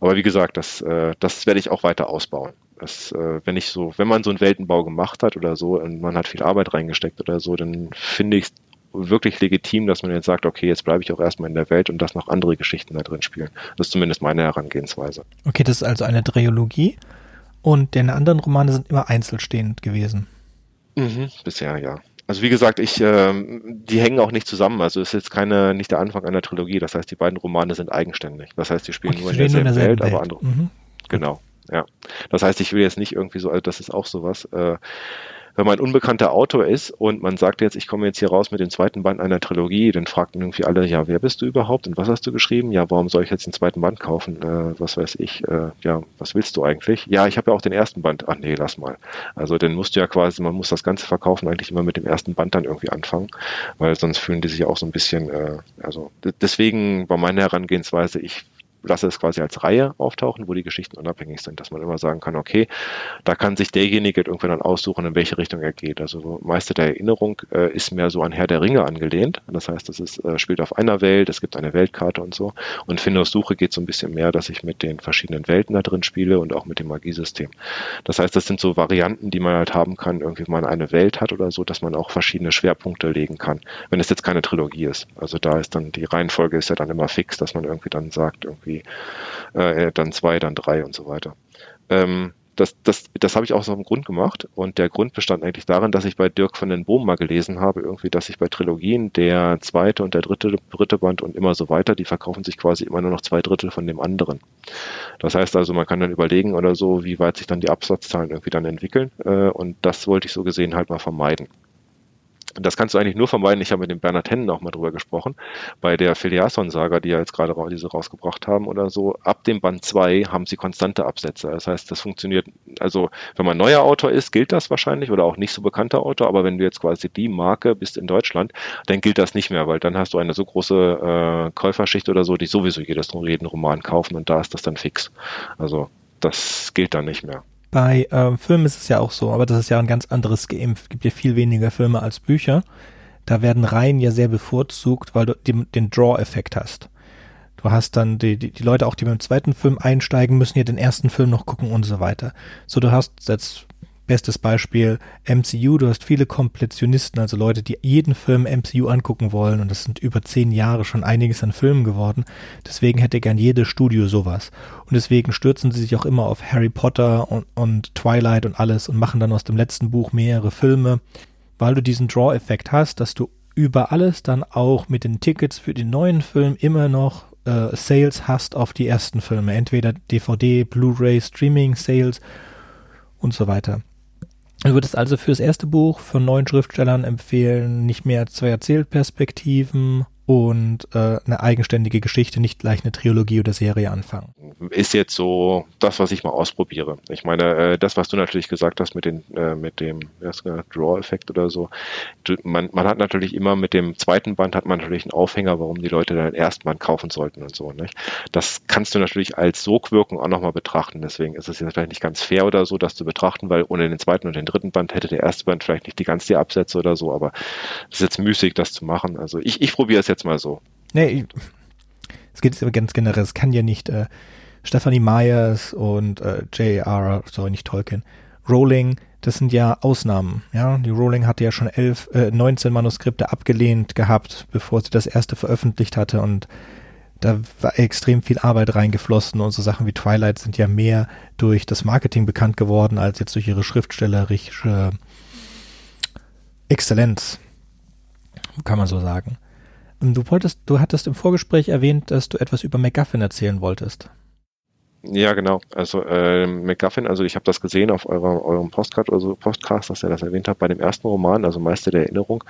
Aber wie gesagt, das, äh, das werde ich auch weiter ausbauen. Das, äh, wenn ich so, wenn man so einen Weltenbau gemacht hat oder so und man hat viel Arbeit reingesteckt oder so, dann finde ich es wirklich legitim, dass man jetzt sagt, okay, jetzt bleibe ich auch erstmal in der Welt und dass noch andere Geschichten da drin spielen. Das ist zumindest meine Herangehensweise. Okay, das ist also eine Trilogie und deine anderen Romane sind immer einzelstehend gewesen. Mhm, bisher ja. Also wie gesagt, ich, ähm, die hängen auch nicht zusammen. Also es ist jetzt keine, nicht der Anfang einer Trilogie. Das heißt, die beiden Romane sind eigenständig. Das heißt, die spielen okay, nur in derselben, in derselben Welt, Welt, aber andere. Mhm. Genau. Ja. Das heißt, ich will jetzt nicht irgendwie so, also das ist auch sowas, äh, wenn man ein unbekannter Autor ist und man sagt jetzt, ich komme jetzt hier raus mit dem zweiten Band einer Trilogie, dann fragten irgendwie alle, ja, wer bist du überhaupt und was hast du geschrieben? Ja, warum soll ich jetzt den zweiten Band kaufen? Äh, was weiß ich? Äh, ja, was willst du eigentlich? Ja, ich habe ja auch den ersten Band. Ach nee, lass mal. Also dann musst du ja quasi, man muss das ganze Verkaufen eigentlich immer mit dem ersten Band dann irgendwie anfangen, weil sonst fühlen die sich auch so ein bisschen, äh, also deswegen war meine Herangehensweise, ich lasse es quasi als Reihe auftauchen, wo die Geschichten unabhängig sind, dass man immer sagen kann, okay, da kann sich derjenige irgendwann dann aussuchen, in welche Richtung er geht. Also Meister der Erinnerung äh, ist mehr so an Herr der Ringe angelehnt. Das heißt, es äh, spielt auf einer Welt, es gibt eine Weltkarte und so. Und Finders Suche geht so ein bisschen mehr, dass ich mit den verschiedenen Welten da drin spiele und auch mit dem Magiesystem. Das heißt, das sind so Varianten, die man halt haben kann, irgendwie man eine Welt hat oder so, dass man auch verschiedene Schwerpunkte legen kann. Wenn es jetzt keine Trilogie ist. Also da ist dann die Reihenfolge ist ja dann immer fix, dass man irgendwie dann sagt, irgendwie äh, dann zwei, dann drei und so weiter. Ähm, das, das, das habe ich auch so einem Grund gemacht. Und der Grund bestand eigentlich darin, dass ich bei Dirk von den Bohm mal gelesen habe, irgendwie, dass sich bei Trilogien der zweite und der dritte, dritte Band und immer so weiter, die verkaufen sich quasi immer nur noch zwei Drittel von dem anderen. Das heißt also, man kann dann überlegen oder so, wie weit sich dann die Absatzzahlen irgendwie dann entwickeln. Äh, und das wollte ich so gesehen halt mal vermeiden. Das kannst du eigentlich nur vermeiden. Ich habe mit dem Bernhard Hennen auch mal drüber gesprochen. Bei der Filiason-Saga, die ja jetzt gerade diese rausgebracht haben oder so, ab dem Band 2 haben sie konstante Absätze. Das heißt, das funktioniert, also wenn man neuer Autor ist, gilt das wahrscheinlich oder auch nicht so bekannter Autor, aber wenn du jetzt quasi die Marke bist in Deutschland, dann gilt das nicht mehr, weil dann hast du eine so große äh, Käuferschicht oder so, die sowieso jedes jeden Roman kaufen und da ist das dann fix. Also das gilt dann nicht mehr. Bei äh, Filmen ist es ja auch so, aber das ist ja ein ganz anderes. Es gibt ja viel weniger Filme als Bücher. Da werden Reihen ja sehr bevorzugt, weil du den, den Draw-Effekt hast. Du Du hast dann die, die, die Leute auch, die beim zweiten Film einsteigen, müssen ja den ersten Film noch gucken und so weiter. So, du hast jetzt bestes Beispiel MCU, du hast viele Kompletionisten, also Leute, die jeden Film MCU angucken wollen und das sind über zehn Jahre schon einiges an Filmen geworden. Deswegen hätte gern jedes Studio sowas. Und deswegen stürzen sie sich auch immer auf Harry Potter und, und Twilight und alles und machen dann aus dem letzten Buch mehrere Filme, weil du diesen Draw-Effekt hast, dass du über alles dann auch mit den Tickets für den neuen Film immer noch äh, Sales hast auf die ersten Filme. Entweder DVD, Blu-ray, Streaming, Sales und so weiter. Du würdest also fürs erste Buch von neuen Schriftstellern empfehlen, nicht mehr zwei Erzählperspektiven und äh, eine eigenständige Geschichte, nicht gleich eine Trilogie oder Serie anfangen. Ist jetzt so das, was ich mal ausprobiere. Ich meine, äh, das, was du natürlich gesagt hast mit, den, äh, mit dem Draw-Effekt oder so, du, man, man hat natürlich immer mit dem zweiten Band hat man natürlich einen Aufhänger, warum die Leute dann den ersten Band kaufen sollten und so. Nicht? Das kannst du natürlich als Sogwirkung auch nochmal betrachten. Deswegen ist es jetzt vielleicht nicht ganz fair oder so, das zu betrachten, weil ohne den zweiten und den dritten Band hätte der erste Band vielleicht nicht die ganz die Absätze oder so, aber es ist jetzt müßig, das zu machen. Also ich, ich probiere es jetzt jetzt mal so. Nee, es geht jetzt aber ganz generell. Es kann ja nicht äh, Stephanie Myers und äh, J.R., sorry, nicht Tolkien, Rowling, das sind ja Ausnahmen. Ja, die Rowling hatte ja schon elf, äh, 19 Manuskripte abgelehnt gehabt, bevor sie das erste veröffentlicht hatte und da war extrem viel Arbeit reingeflossen und so Sachen wie Twilight sind ja mehr durch das Marketing bekannt geworden als jetzt durch ihre schriftstellerische Exzellenz, kann man so sagen. Du wolltest, du hattest im Vorgespräch erwähnt, dass du etwas über McGuffin erzählen wolltest. Ja, genau. Also äh, McGuffin, also ich habe das gesehen auf eurer, eurem Postcard oder so, Podcast, dass ihr das erwähnt habt bei dem ersten Roman, also Meister der Erinnerung.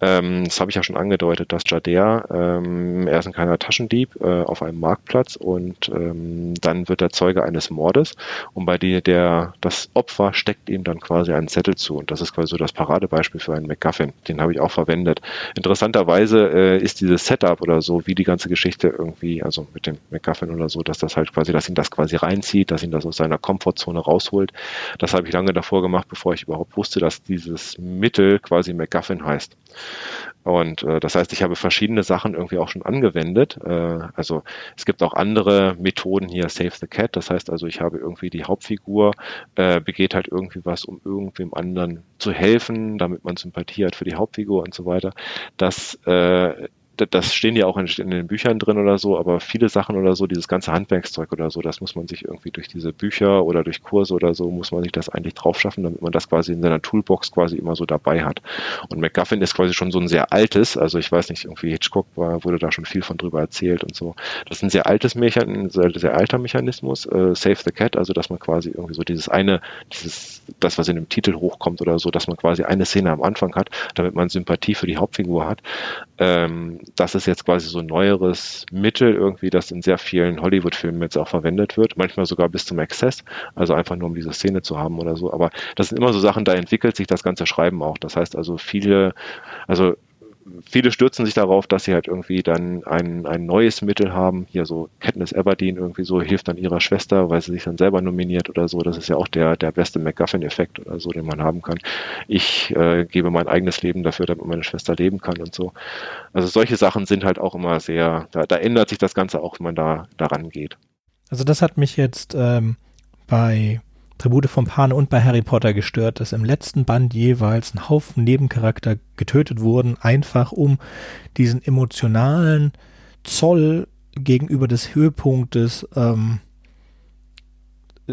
Ähm, das habe ich ja schon angedeutet, dass Jadea, ähm, er ist ein kleiner Taschendieb äh, auf einem Marktplatz und ähm, dann wird er Zeuge eines Mordes und bei dem der das Opfer steckt ihm dann quasi einen Zettel zu und das ist quasi so das Paradebeispiel für einen McGuffin. Den habe ich auch verwendet. Interessanterweise äh, ist dieses Setup oder so, wie die ganze Geschichte irgendwie, also mit dem McGuffin oder so, dass das halt quasi, dass ihn das quasi reinzieht, dass ihn das aus seiner Komfortzone rausholt. Das habe ich lange davor gemacht, bevor ich überhaupt wusste, dass dieses Mittel quasi MacGuffin heißt. Und äh, das heißt, ich habe verschiedene Sachen irgendwie auch schon angewendet. Äh, also es gibt auch andere Methoden hier, Save the Cat. Das heißt also, ich habe irgendwie die Hauptfigur, äh, begeht halt irgendwie was, um irgendwem anderen zu helfen, damit man Sympathie hat für die Hauptfigur und so weiter. Das äh, das stehen ja auch in, in, den Büchern drin oder so, aber viele Sachen oder so, dieses ganze Handwerkszeug oder so, das muss man sich irgendwie durch diese Bücher oder durch Kurse oder so, muss man sich das eigentlich drauf schaffen, damit man das quasi in seiner Toolbox quasi immer so dabei hat. Und MacGuffin ist quasi schon so ein sehr altes, also ich weiß nicht, irgendwie Hitchcock war, wurde da schon viel von drüber erzählt und so. Das ist ein sehr altes Mechanismus, sehr, sehr alter Mechanismus, äh, Save the Cat, also dass man quasi irgendwie so dieses eine, dieses, das, was in dem Titel hochkommt oder so, dass man quasi eine Szene am Anfang hat, damit man Sympathie für die Hauptfigur hat. Ähm, das ist jetzt quasi so ein neueres Mittel irgendwie, das in sehr vielen Hollywood-Filmen jetzt auch verwendet wird, manchmal sogar bis zum Exzess, also einfach nur um diese Szene zu haben oder so. Aber das sind immer so Sachen, da entwickelt sich das ganze Schreiben auch. Das heißt also viele, also viele stürzen sich darauf, dass sie halt irgendwie dann ein, ein neues Mittel haben. Hier so Katniss Everdeen irgendwie so hilft dann ihrer Schwester, weil sie sich dann selber nominiert oder so. Das ist ja auch der, der beste MacGuffin-Effekt oder so, den man haben kann. Ich äh, gebe mein eigenes Leben dafür, damit meine Schwester leben kann und so. Also solche Sachen sind halt auch immer sehr, da, da ändert sich das Ganze auch, wenn man da daran geht. Also das hat mich jetzt ähm, bei Tribute vom Pan und bei Harry Potter gestört, dass im letzten Band jeweils ein Haufen Nebencharakter getötet wurden, einfach um diesen emotionalen Zoll gegenüber des Höhepunktes ähm,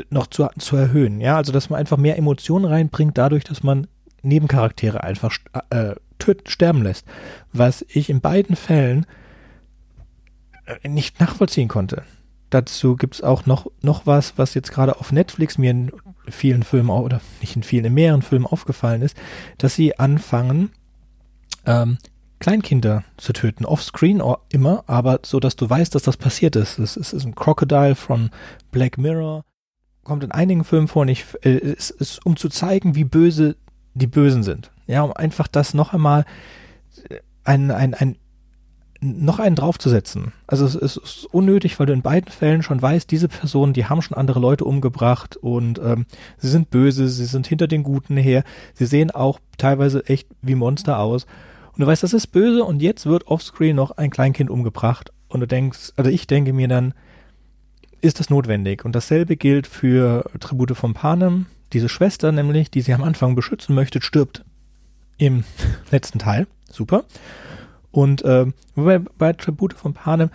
noch zu, zu erhöhen. Ja, also dass man einfach mehr Emotionen reinbringt, dadurch, dass man Nebencharaktere einfach äh, töten, sterben lässt. Was ich in beiden Fällen äh, nicht nachvollziehen konnte. Dazu gibt es auch noch, noch was, was jetzt gerade auf Netflix mir in vielen Filmen, oder nicht in vielen, in mehreren Filmen aufgefallen ist, dass sie anfangen, ähm, Kleinkinder zu töten, offscreen immer, aber so, dass du weißt, dass das passiert ist. Es ist, ein Crocodile von Black Mirror, kommt in einigen Filmen vor, nicht, äh, es ist, um zu zeigen, wie böse die Bösen sind. Ja, um einfach das noch einmal ein, ein, ein noch einen draufzusetzen. Also es ist unnötig, weil du in beiden Fällen schon weißt, diese Personen, die haben schon andere Leute umgebracht und ähm, sie sind böse, sie sind hinter den Guten her, sie sehen auch teilweise echt wie Monster aus. Und du weißt, das ist böse und jetzt wird offscreen noch ein Kleinkind umgebracht Und du denkst, also ich denke mir dann, ist das notwendig? Und dasselbe gilt für Tribute von Panem. Diese Schwester nämlich, die sie am Anfang beschützen möchte, stirbt im letzten Teil. Super. Und äh, bei, bei Tribute von Panem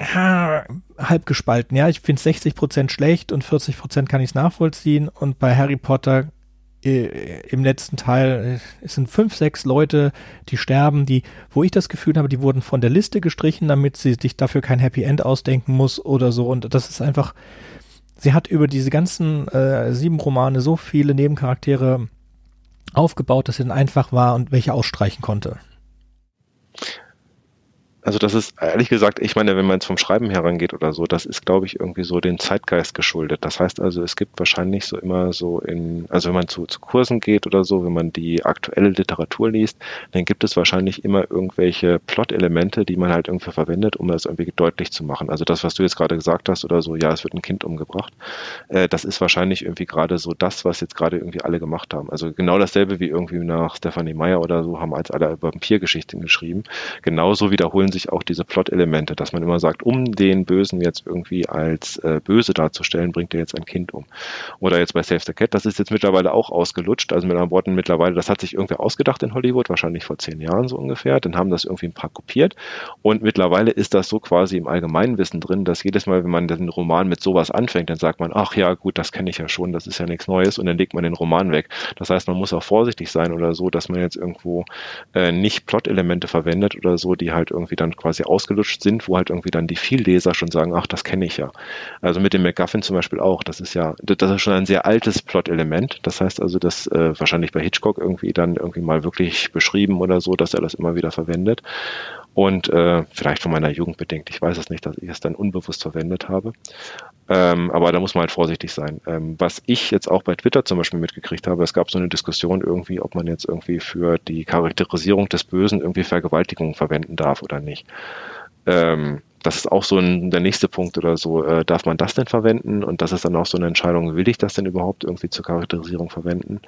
halb gespalten. Ja, ich finde 60% schlecht und 40% kann ich es nachvollziehen. Und bei Harry Potter äh, im letzten Teil, äh, es sind fünf, sechs Leute, die sterben, die, wo ich das Gefühl habe, die wurden von der Liste gestrichen, damit sie sich dafür kein Happy End ausdenken muss oder so. Und das ist einfach, sie hat über diese ganzen äh, sieben Romane so viele Nebencharaktere aufgebaut, dass sie dann einfach war und welche ausstreichen konnte. Also das ist ehrlich gesagt, ich meine, wenn man jetzt vom Schreiben herangeht oder so, das ist, glaube ich, irgendwie so den Zeitgeist geschuldet. Das heißt also, es gibt wahrscheinlich so immer so in, also wenn man zu, zu Kursen geht oder so, wenn man die aktuelle Literatur liest, dann gibt es wahrscheinlich immer irgendwelche Plot-Elemente, die man halt irgendwie verwendet, um das irgendwie deutlich zu machen. Also das, was du jetzt gerade gesagt hast oder so, ja, es wird ein Kind umgebracht, äh, das ist wahrscheinlich irgendwie gerade so das, was jetzt gerade irgendwie alle gemacht haben. Also genau dasselbe wie irgendwie nach Stephanie Meyer oder so haben als alle Vampirgeschichten geschrieben. Genauso wiederholen wiederholen sich auch diese Plot-Elemente, dass man immer sagt, um den Bösen jetzt irgendwie als äh, böse darzustellen, bringt er jetzt ein Kind um. Oder jetzt bei Save the Cat, das ist jetzt mittlerweile auch ausgelutscht. Also mit anderen Worten, mittlerweile, das hat sich irgendwer ausgedacht in Hollywood, wahrscheinlich vor zehn Jahren so ungefähr. Dann haben das irgendwie ein paar kopiert. Und mittlerweile ist das so quasi im Allgemeinwissen drin, dass jedes Mal, wenn man den Roman mit sowas anfängt, dann sagt man, ach ja, gut, das kenne ich ja schon, das ist ja nichts Neues und dann legt man den Roman weg. Das heißt, man muss auch vorsichtig sein oder so, dass man jetzt irgendwo äh, nicht Plot-Elemente verwendet oder so, die halt irgendwie dann quasi ausgelutscht sind, wo halt irgendwie dann die Vielleser schon sagen, ach, das kenne ich ja. Also mit dem MacGuffin zum Beispiel auch, das ist ja, das ist schon ein sehr altes Plot-Element. Das heißt also, das äh, wahrscheinlich bei Hitchcock irgendwie dann irgendwie mal wirklich beschrieben oder so, dass er das immer wieder verwendet. Und äh, vielleicht von meiner Jugend bedingt, ich weiß es nicht, dass ich es dann unbewusst verwendet habe. Ähm, aber da muss man halt vorsichtig sein. Ähm, was ich jetzt auch bei Twitter zum Beispiel mitgekriegt habe, es gab so eine Diskussion irgendwie, ob man jetzt irgendwie für die Charakterisierung des Bösen irgendwie Vergewaltigung verwenden darf oder nicht. Ähm, das ist auch so ein, der nächste Punkt oder so. Äh, darf man das denn verwenden? Und das ist dann auch so eine Entscheidung, will ich das denn überhaupt irgendwie zur Charakterisierung verwenden?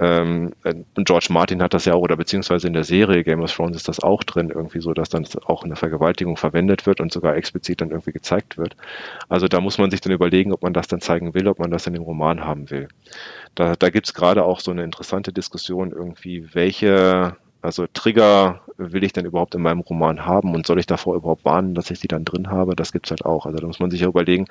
Ähm, äh, George Martin hat das ja auch, oder beziehungsweise in der Serie Game of Thrones ist das auch drin, irgendwie so, dass dann auch in der Vergewaltigung verwendet wird und sogar explizit dann irgendwie gezeigt wird. Also da muss man sich dann überlegen, ob man das dann zeigen will, ob man das in dem Roman haben will. Da, da gibt es gerade auch so eine interessante Diskussion irgendwie, welche also Trigger will ich denn überhaupt in meinem Roman haben und soll ich davor überhaupt warnen, dass ich die dann drin habe? Das gibt's halt auch. Also da muss man sich ja überlegen,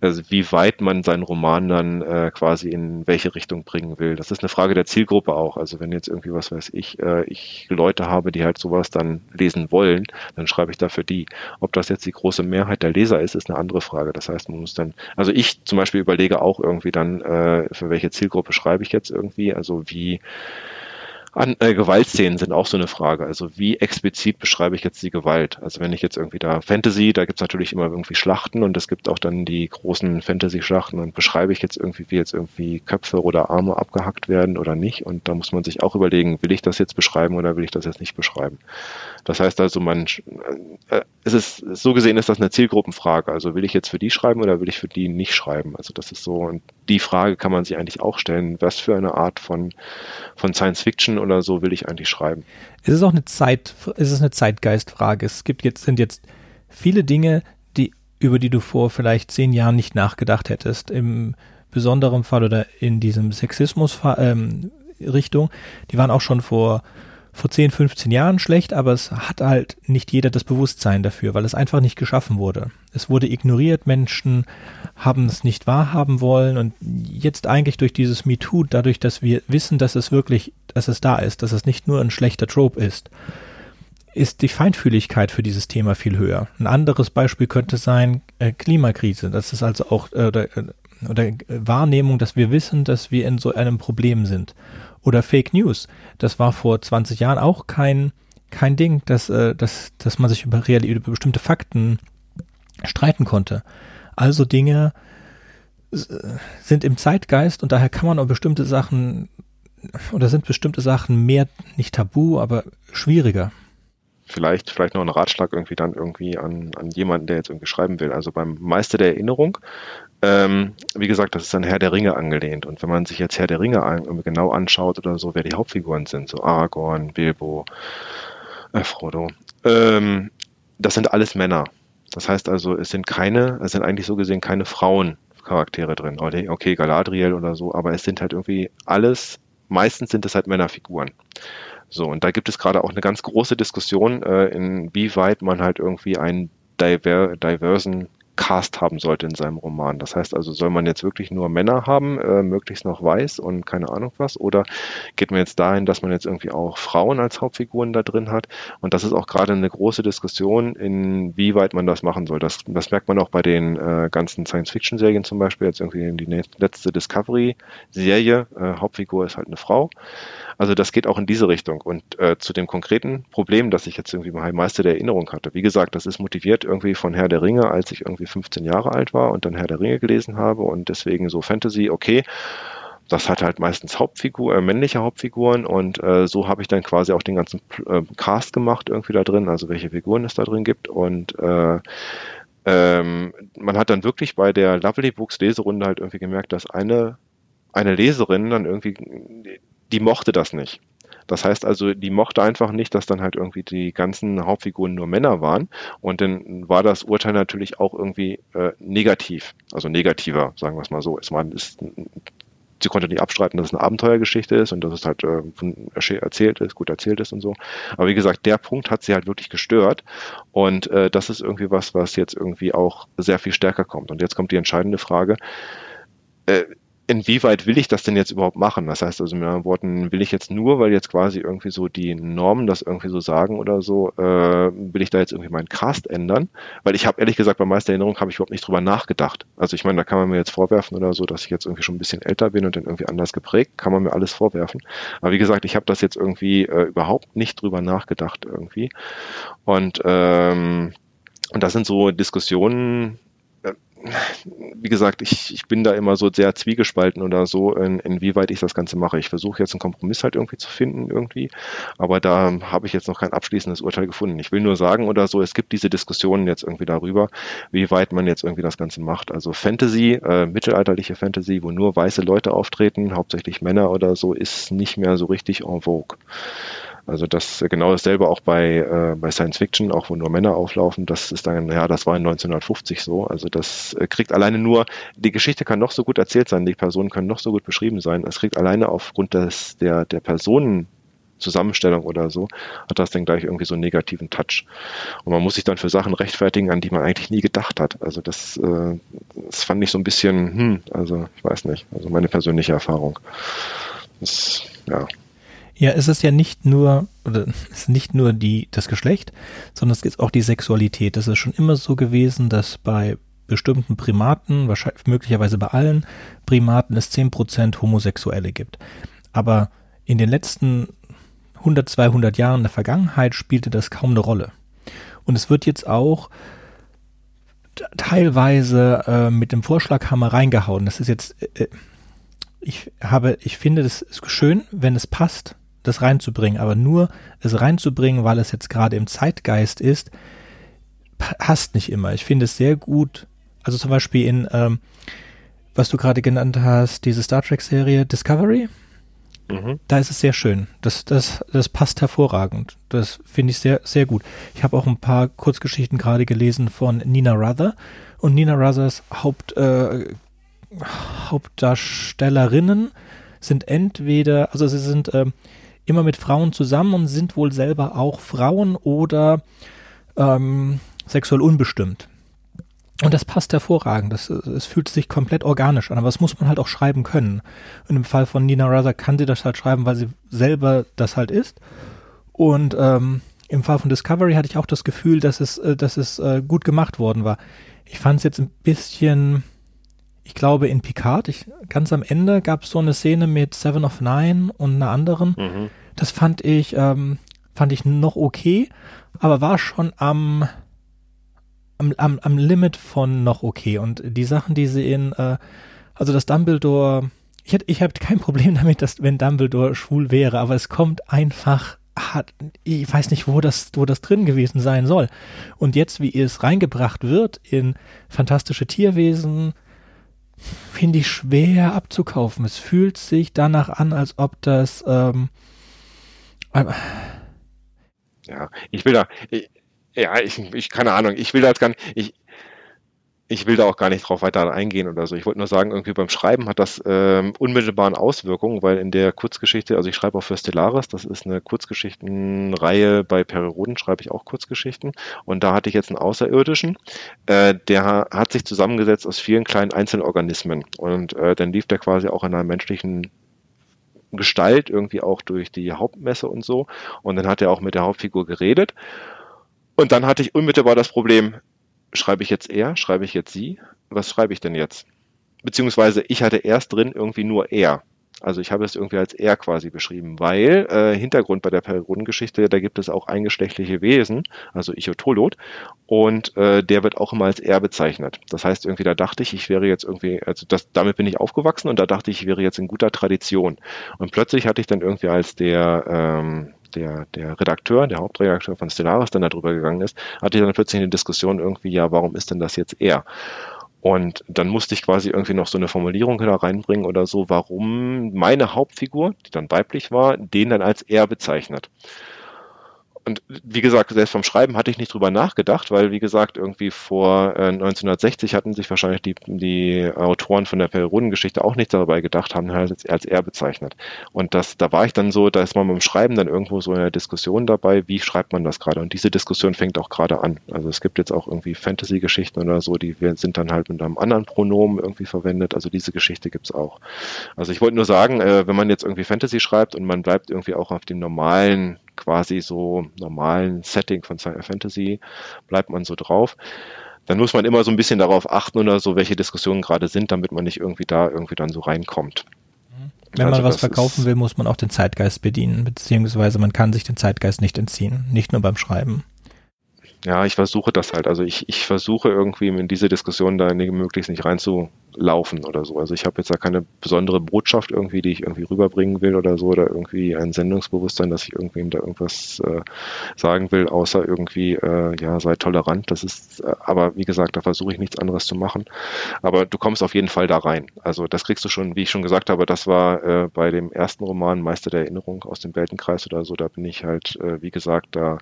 also wie weit man seinen Roman dann äh, quasi in welche Richtung bringen will. Das ist eine Frage der Zielgruppe auch. Also wenn jetzt irgendwie, was weiß ich, äh, ich Leute habe, die halt sowas dann lesen wollen, dann schreibe ich dafür die. Ob das jetzt die große Mehrheit der Leser ist, ist eine andere Frage. Das heißt, man muss dann, also ich zum Beispiel überlege auch irgendwie dann, äh, für welche Zielgruppe schreibe ich jetzt irgendwie, also wie an, äh, Gewaltszenen sind auch so eine Frage. Also wie explizit beschreibe ich jetzt die Gewalt? Also wenn ich jetzt irgendwie da Fantasy, da gibt's natürlich immer irgendwie Schlachten und es gibt auch dann die großen Fantasy-Schlachten und beschreibe ich jetzt irgendwie, wie jetzt irgendwie Köpfe oder Arme abgehackt werden oder nicht. Und da muss man sich auch überlegen, will ich das jetzt beschreiben oder will ich das jetzt nicht beschreiben? Das heißt also, man, äh, es ist, so gesehen ist das eine Zielgruppenfrage. Also will ich jetzt für die schreiben oder will ich für die nicht schreiben? Also das ist so, und die Frage kann man sich eigentlich auch stellen, was für eine Art von, von Science Fiction oder so will ich eigentlich schreiben. Es ist auch eine Zeit, es ist eine Zeitgeistfrage. Es gibt jetzt, sind jetzt viele Dinge, die, über die du vor vielleicht zehn Jahren nicht nachgedacht hättest. Im besonderen Fall oder in diesem Sexismus ähm, die waren auch schon vor vor 10, 15 Jahren schlecht, aber es hat halt nicht jeder das Bewusstsein dafür, weil es einfach nicht geschaffen wurde. Es wurde ignoriert, Menschen haben es nicht wahrhaben wollen und jetzt eigentlich durch dieses MeToo, dadurch, dass wir wissen, dass es wirklich, dass es da ist, dass es nicht nur ein schlechter Trope ist, ist die Feinfühligkeit für dieses Thema viel höher. Ein anderes Beispiel könnte sein äh, Klimakrise. Das ist also auch äh, oder, äh, oder Wahrnehmung, dass wir wissen, dass wir in so einem Problem sind oder Fake News. Das war vor 20 Jahren auch kein, kein Ding, dass, äh, dass, dass man sich über, real, über bestimmte Fakten streiten konnte. Also Dinge äh, sind im Zeitgeist und daher kann man auch bestimmte Sachen oder sind bestimmte Sachen mehr nicht tabu, aber schwieriger vielleicht, vielleicht noch ein Ratschlag irgendwie dann irgendwie an, an jemanden, der jetzt irgendwie schreiben will. Also beim Meister der Erinnerung, ähm, wie gesagt, das ist an Herr der Ringe angelehnt. Und wenn man sich jetzt Herr der Ringe an, genau anschaut oder so, wer die Hauptfiguren sind, so Aragorn, Bilbo, äh, Frodo, ähm, das sind alles Männer. Das heißt also, es sind keine, es sind eigentlich so gesehen keine Frauencharaktere drin. Okay, Galadriel oder so, aber es sind halt irgendwie alles, meistens sind es halt Männerfiguren. So, und da gibt es gerade auch eine ganz große Diskussion, äh, inwieweit man halt irgendwie einen diver diversen Cast haben sollte in seinem Roman. Das heißt also, soll man jetzt wirklich nur Männer haben, äh, möglichst noch weiß und keine Ahnung was, oder geht man jetzt dahin, dass man jetzt irgendwie auch Frauen als Hauptfiguren da drin hat? Und das ist auch gerade eine große Diskussion, inwieweit man das machen soll. Das, das merkt man auch bei den äh, ganzen Science-Fiction-Serien zum Beispiel, jetzt irgendwie die letzte Discovery-Serie, äh, Hauptfigur ist halt eine Frau. Also das geht auch in diese Richtung. Und äh, zu dem konkreten Problem, das ich jetzt irgendwie bei Meister der Erinnerung hatte, wie gesagt, das ist motiviert irgendwie von Herr der Ringe, als ich irgendwie 15 Jahre alt war und dann Herr der Ringe gelesen habe und deswegen so Fantasy, okay, das hat halt meistens Hauptfigur, äh, männliche Hauptfiguren und äh, so habe ich dann quasi auch den ganzen äh, Cast gemacht irgendwie da drin, also welche Figuren es da drin gibt und äh, ähm, man hat dann wirklich bei der Lovely Books Leserunde halt irgendwie gemerkt, dass eine eine Leserin dann irgendwie die mochte das nicht. Das heißt also, die mochte einfach nicht, dass dann halt irgendwie die ganzen Hauptfiguren nur Männer waren. Und dann war das Urteil natürlich auch irgendwie äh, negativ, also negativer, sagen wir es mal so. Es war, ist, sie konnte nicht abstreiten, dass es eine Abenteuergeschichte ist und dass es halt äh, erzählt ist, gut erzählt ist und so. Aber wie gesagt, der Punkt hat sie halt wirklich gestört. Und äh, das ist irgendwie was, was jetzt irgendwie auch sehr viel stärker kommt. Und jetzt kommt die entscheidende Frage. Äh, inwieweit will ich das denn jetzt überhaupt machen? Das heißt also mit anderen Worten, will ich jetzt nur, weil jetzt quasi irgendwie so die Normen das irgendwie so sagen oder so, äh, will ich da jetzt irgendwie meinen Cast ändern? Weil ich habe ehrlich gesagt bei Meistererinnerung habe ich überhaupt nicht drüber nachgedacht. Also ich meine, da kann man mir jetzt vorwerfen oder so, dass ich jetzt irgendwie schon ein bisschen älter bin und dann irgendwie anders geprägt, kann man mir alles vorwerfen. Aber wie gesagt, ich habe das jetzt irgendwie äh, überhaupt nicht drüber nachgedacht irgendwie. Und ähm, und das sind so Diskussionen, wie gesagt, ich, ich bin da immer so sehr zwiegespalten oder so, in, inwieweit ich das Ganze mache. Ich versuche jetzt einen Kompromiss halt irgendwie zu finden irgendwie, aber da habe ich jetzt noch kein abschließendes Urteil gefunden. Ich will nur sagen oder so, es gibt diese Diskussionen jetzt irgendwie darüber, wie weit man jetzt irgendwie das Ganze macht. Also Fantasy, äh, mittelalterliche Fantasy, wo nur weiße Leute auftreten, hauptsächlich Männer oder so, ist nicht mehr so richtig en vogue. Also das genau dasselbe auch bei, äh, bei Science Fiction, auch wo nur Männer auflaufen. Das ist dann, ja, das war in 1950 so. Also das äh, kriegt alleine nur, die Geschichte kann noch so gut erzählt sein, die Personen können noch so gut beschrieben sein. Es kriegt alleine aufgrund des, der, der Personen Zusammenstellung oder so, hat das dann gleich irgendwie so einen negativen Touch. Und man muss sich dann für Sachen rechtfertigen, an die man eigentlich nie gedacht hat. Also das, äh, das fand ich so ein bisschen, hm, also ich weiß nicht, also meine persönliche Erfahrung. Das, ja. Ja, es ist ja nicht nur, oder es ist nicht nur die, das Geschlecht, sondern es ist auch die Sexualität. Es ist schon immer so gewesen, dass bei bestimmten Primaten, wahrscheinlich möglicherweise bei allen Primaten, es 10% Homosexuelle gibt. Aber in den letzten 100, 200 Jahren der Vergangenheit spielte das kaum eine Rolle. Und es wird jetzt auch teilweise äh, mit dem Vorschlaghammer reingehauen. Das ist jetzt, äh, ich habe, ich finde, das ist schön, wenn es passt, das reinzubringen, aber nur es reinzubringen, weil es jetzt gerade im Zeitgeist ist, passt nicht immer. Ich finde es sehr gut, also zum Beispiel in, ähm, was du gerade genannt hast, diese Star Trek-Serie Discovery, mhm. da ist es sehr schön. Das, das, das passt hervorragend. Das finde ich sehr, sehr gut. Ich habe auch ein paar Kurzgeschichten gerade gelesen von Nina Ruther und Nina Ruthers Haupt, äh, Hauptdarstellerinnen sind entweder, also sie sind ähm, immer mit Frauen zusammen und sind wohl selber auch Frauen oder ähm, sexuell unbestimmt. Und das passt hervorragend. Das, es fühlt sich komplett organisch an, aber das muss man halt auch schreiben können. Und im Fall von Nina Ruther kann sie das halt schreiben, weil sie selber das halt ist. Und ähm, im Fall von Discovery hatte ich auch das Gefühl, dass es, äh, dass es äh, gut gemacht worden war. Ich fand es jetzt ein bisschen, ich glaube in Picard, ich, ganz am Ende gab es so eine Szene mit Seven of Nine und einer anderen. Mhm. Das fand ich, ähm, fand ich noch okay, aber war schon am, am, am, am Limit von noch okay. Und die Sachen, die sie in, äh, also das Dumbledore, ich hätte, ich habe kein Problem damit, dass wenn Dumbledore schwul wäre, aber es kommt einfach hat, ich weiß nicht, wo das, wo das drin gewesen sein soll. Und jetzt, wie es reingebracht wird in fantastische Tierwesen, finde ich schwer abzukaufen. Es fühlt sich danach an, als ob das ähm, ja, ich will da, ich, Ja, ich, ich keine Ahnung. Ich will da jetzt gar nicht, ich, ich will da auch gar nicht drauf weiter eingehen oder so. Ich wollte nur sagen, irgendwie beim Schreiben hat das ähm, unmittelbaren Auswirkungen, weil in der Kurzgeschichte, also ich schreibe auch für Stellaris, das ist eine Kurzgeschichtenreihe, bei Periroden schreibe ich auch Kurzgeschichten. Und da hatte ich jetzt einen Außerirdischen, äh, der hat sich zusammengesetzt aus vielen kleinen Einzelorganismen. Und äh, dann lief der quasi auch in einer menschlichen Gestalt, irgendwie auch durch die Hauptmesse und so. Und dann hat er auch mit der Hauptfigur geredet. Und dann hatte ich unmittelbar das Problem, schreibe ich jetzt er, schreibe ich jetzt sie? Was schreibe ich denn jetzt? Beziehungsweise ich hatte erst drin irgendwie nur er. Also ich habe es irgendwie als er quasi beschrieben, weil äh, Hintergrund bei der Periodengeschichte, da gibt es auch eingeschlechtliche Wesen, also Ichotolot, und äh, der wird auch immer als er bezeichnet. Das heißt irgendwie, da dachte ich, ich wäre jetzt irgendwie, also das, damit bin ich aufgewachsen und da dachte ich, ich wäre jetzt in guter Tradition. Und plötzlich hatte ich dann irgendwie als der ähm, der, der Redakteur, der Hauptredakteur von Stellaris dann darüber gegangen ist, hatte ich dann plötzlich eine Diskussion irgendwie, ja, warum ist denn das jetzt er? Und dann musste ich quasi irgendwie noch so eine Formulierung da reinbringen oder so, warum meine Hauptfigur, die dann weiblich war, den dann als er bezeichnet und wie gesagt, selbst vom Schreiben hatte ich nicht drüber nachgedacht, weil wie gesagt, irgendwie vor äh, 1960 hatten sich wahrscheinlich die, die Autoren von der Periodengeschichte auch nicht dabei gedacht, haben halt als, als er bezeichnet. Und das, da war ich dann so, da ist man beim Schreiben dann irgendwo so in der Diskussion dabei, wie schreibt man das gerade? Und diese Diskussion fängt auch gerade an. Also es gibt jetzt auch irgendwie Fantasy-Geschichten oder so, die sind dann halt mit einem anderen Pronomen irgendwie verwendet. Also diese Geschichte gibt's auch. Also ich wollte nur sagen, äh, wenn man jetzt irgendwie Fantasy schreibt und man bleibt irgendwie auch auf dem normalen quasi so normalen Setting von Science Fantasy, bleibt man so drauf. Dann muss man immer so ein bisschen darauf achten oder so, welche Diskussionen gerade sind, damit man nicht irgendwie da irgendwie dann so reinkommt. Wenn also man was verkaufen will, muss man auch den Zeitgeist bedienen, beziehungsweise man kann sich den Zeitgeist nicht entziehen, nicht nur beim Schreiben ja, ich versuche das halt. Also ich, ich versuche irgendwie in diese Diskussion da möglichst nicht reinzulaufen oder so. Also ich habe jetzt da keine besondere Botschaft irgendwie, die ich irgendwie rüberbringen will oder so, oder irgendwie ein Sendungsbewusstsein, dass ich irgendwie da irgendwas äh, sagen will, außer irgendwie, äh, ja, sei tolerant. Das ist, äh, aber wie gesagt, da versuche ich nichts anderes zu machen. Aber du kommst auf jeden Fall da rein. Also das kriegst du schon, wie ich schon gesagt habe, das war äh, bei dem ersten Roman Meister der Erinnerung aus dem Weltenkreis oder so, da bin ich halt, äh, wie gesagt, da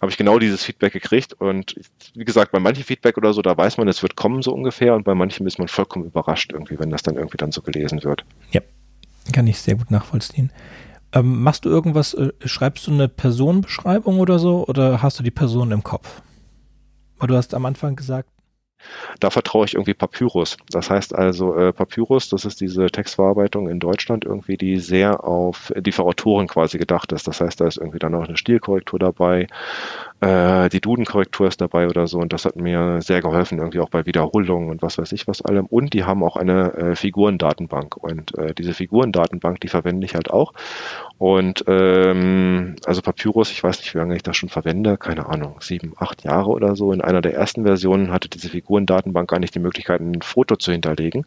habe ich genau dieses Feedback gekriegt und wie gesagt, bei manchen Feedback oder so, da weiß man, es wird kommen so ungefähr und bei manchen ist man vollkommen überrascht irgendwie, wenn das dann irgendwie dann so gelesen wird. Ja, kann ich sehr gut nachvollziehen. Ähm, machst du irgendwas, äh, schreibst du eine Personenbeschreibung oder so oder hast du die Person im Kopf? Weil du hast am Anfang gesagt, da vertraue ich irgendwie Papyrus. Das heißt also, äh, Papyrus, das ist diese Textverarbeitung in Deutschland irgendwie, die sehr auf die für Autoren quasi gedacht ist. Das heißt, da ist irgendwie dann auch eine Stilkorrektur dabei, äh, die Duden-Korrektur ist dabei oder so und das hat mir sehr geholfen, irgendwie auch bei Wiederholungen und was weiß ich was allem. Und die haben auch eine äh, Figurendatenbank und äh, diese Figurendatenbank, die verwende ich halt auch. Und ähm, also Papyrus, ich weiß nicht, wie lange ich das schon verwende, keine Ahnung, sieben, acht Jahre oder so. In einer der ersten Versionen hatte diese Figurendatenbank gar nicht die Möglichkeit, ein Foto zu hinterlegen.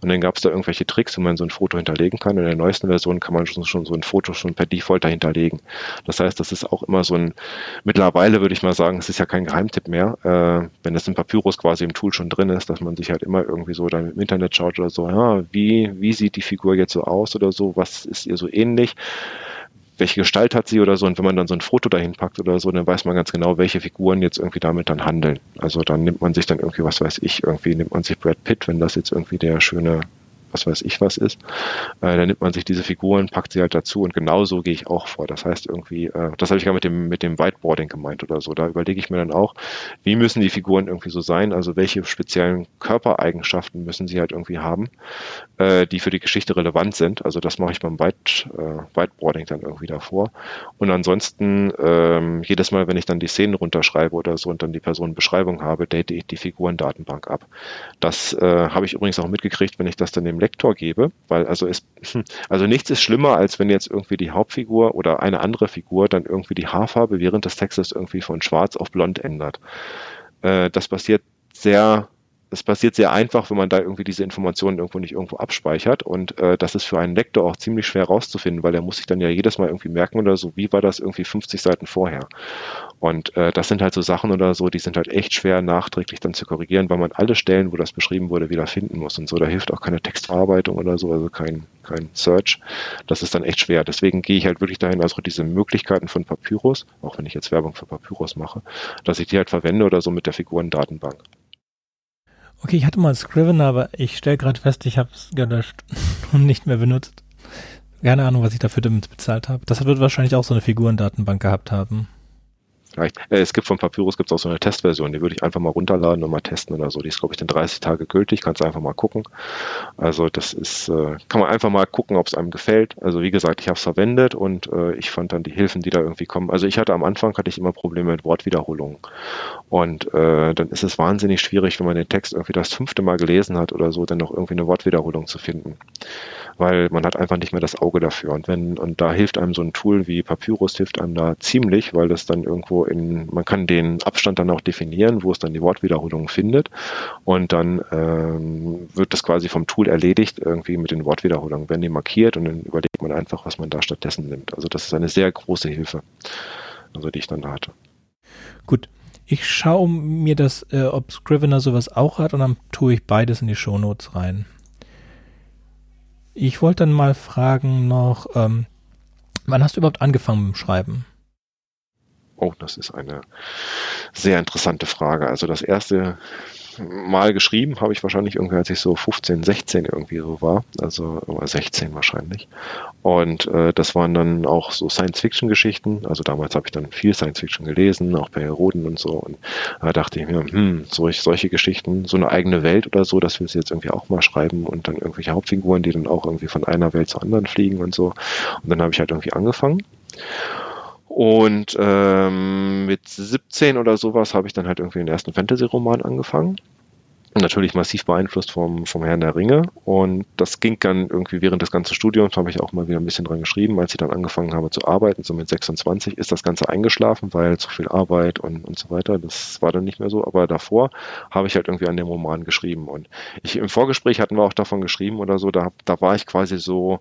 Und dann gab es da irgendwelche Tricks, wie man so ein Foto hinterlegen kann. In der neuesten Version kann man schon, schon so ein Foto schon per Default dahinterlegen. Das heißt, das ist auch immer so ein mittlerweile mittlerweile würde ich mal sagen, es ist ja kein Geheimtipp mehr, äh, wenn das in Papyrus quasi im Tool schon drin ist, dass man sich halt immer irgendwie so dann im Internet schaut oder so, ja, wie, wie sieht die Figur jetzt so aus oder so, was ist ihr so ähnlich welche Gestalt hat sie oder so. Und wenn man dann so ein Foto dahin packt oder so, dann weiß man ganz genau, welche Figuren jetzt irgendwie damit dann handeln. Also dann nimmt man sich dann irgendwie, was weiß ich, irgendwie nimmt man sich Brad Pitt, wenn das jetzt irgendwie der schöne was weiß ich was ist, äh, dann nimmt man sich diese Figuren, packt sie halt dazu und genauso gehe ich auch vor. Das heißt irgendwie, äh, das habe ich gerade mit dem, mit dem Whiteboarding gemeint oder so. Da überlege ich mir dann auch, wie müssen die Figuren irgendwie so sein, also welche speziellen Körpereigenschaften müssen sie halt irgendwie haben, äh, die für die Geschichte relevant sind. Also das mache ich beim White, äh, Whiteboarding dann irgendwie davor. Und ansonsten, ähm, jedes Mal, wenn ich dann die Szenen runterschreibe oder so und dann die Personenbeschreibung habe, date ich die Figurendatenbank ab. Das äh, habe ich übrigens auch mitgekriegt, wenn ich das dann dem Lektor gebe, weil also es, also nichts ist schlimmer, als wenn jetzt irgendwie die Hauptfigur oder eine andere Figur dann irgendwie die Haarfarbe während des Textes irgendwie von schwarz auf blond ändert. Äh, das passiert sehr es passiert sehr einfach, wenn man da irgendwie diese Informationen irgendwo nicht irgendwo abspeichert. Und äh, das ist für einen Lektor auch ziemlich schwer rauszufinden, weil er muss sich dann ja jedes Mal irgendwie merken oder so, wie war das irgendwie 50 Seiten vorher. Und äh, das sind halt so Sachen oder so, die sind halt echt schwer nachträglich dann zu korrigieren, weil man alle Stellen, wo das beschrieben wurde, wieder finden muss und so. Da hilft auch keine Textverarbeitung oder so, also kein, kein Search. Das ist dann echt schwer. Deswegen gehe ich halt wirklich dahin, also diese Möglichkeiten von Papyrus, auch wenn ich jetzt Werbung für Papyrus mache, dass ich die halt verwende oder so mit der Figurendatenbank. Okay, ich hatte mal Scrivener, aber ich stelle gerade fest, ich habe es gelöscht und nicht mehr benutzt. Keine Ahnung, was ich dafür damit bezahlt habe. Das wird wahrscheinlich auch so eine Figurendatenbank gehabt haben. Vielleicht. Äh, es gibt von Papyrus gibt es auch so eine Testversion, die würde ich einfach mal runterladen und mal testen oder so. Die ist, glaube ich, dann 30 Tage gültig, kannst du einfach mal gucken. Also das ist, äh, kann man einfach mal gucken, ob es einem gefällt. Also wie gesagt, ich habe es verwendet und äh, ich fand dann die Hilfen, die da irgendwie kommen. Also ich hatte am Anfang hatte ich immer Probleme mit Wortwiederholungen. Und äh, dann ist es wahnsinnig schwierig, wenn man den Text irgendwie das fünfte Mal gelesen hat oder so, dann noch irgendwie eine Wortwiederholung zu finden weil man hat einfach nicht mehr das Auge dafür. Und wenn, und da hilft einem so ein Tool wie Papyrus hilft einem da ziemlich, weil das dann irgendwo in, man kann den Abstand dann auch definieren, wo es dann die Wortwiederholung findet. Und dann ähm, wird das quasi vom Tool erledigt, irgendwie mit den Wortwiederholungen. Werden die markiert und dann überlegt man einfach, was man da stattdessen nimmt. Also das ist eine sehr große Hilfe, also die ich dann da hatte. Gut. Ich schaue mir das, äh, ob Scrivener sowas auch hat und dann tue ich beides in die Shownotes rein. Ich wollte dann mal fragen noch, ähm, wann hast du überhaupt angefangen mit dem Schreiben? Oh, das ist eine sehr interessante Frage. Also das erste Mal geschrieben habe ich wahrscheinlich irgendwie, als ich so 15, 16 irgendwie so war, also 16 wahrscheinlich. Und äh, das waren dann auch so Science-Fiction-Geschichten. Also damals habe ich dann viel Science-Fiction gelesen, auch bei Heroden und so. Und da dachte ich mir, hm, solch, solche Geschichten, so eine eigene Welt oder so, das willst du jetzt irgendwie auch mal schreiben und dann irgendwelche Hauptfiguren, die dann auch irgendwie von einer Welt zur anderen fliegen und so. Und dann habe ich halt irgendwie angefangen. Und ähm, mit 17 oder sowas habe ich dann halt irgendwie den ersten Fantasy-Roman angefangen. Natürlich massiv beeinflusst vom, vom Herrn der Ringe. Und das ging dann irgendwie während des ganzen Studiums, habe ich auch mal wieder ein bisschen dran geschrieben. Als ich dann angefangen habe zu arbeiten, so mit 26, ist das Ganze eingeschlafen, weil zu viel Arbeit und, und so weiter. Das war dann nicht mehr so. Aber davor habe ich halt irgendwie an dem Roman geschrieben. Und ich, im Vorgespräch hatten wir auch davon geschrieben oder so, da, da war ich quasi so,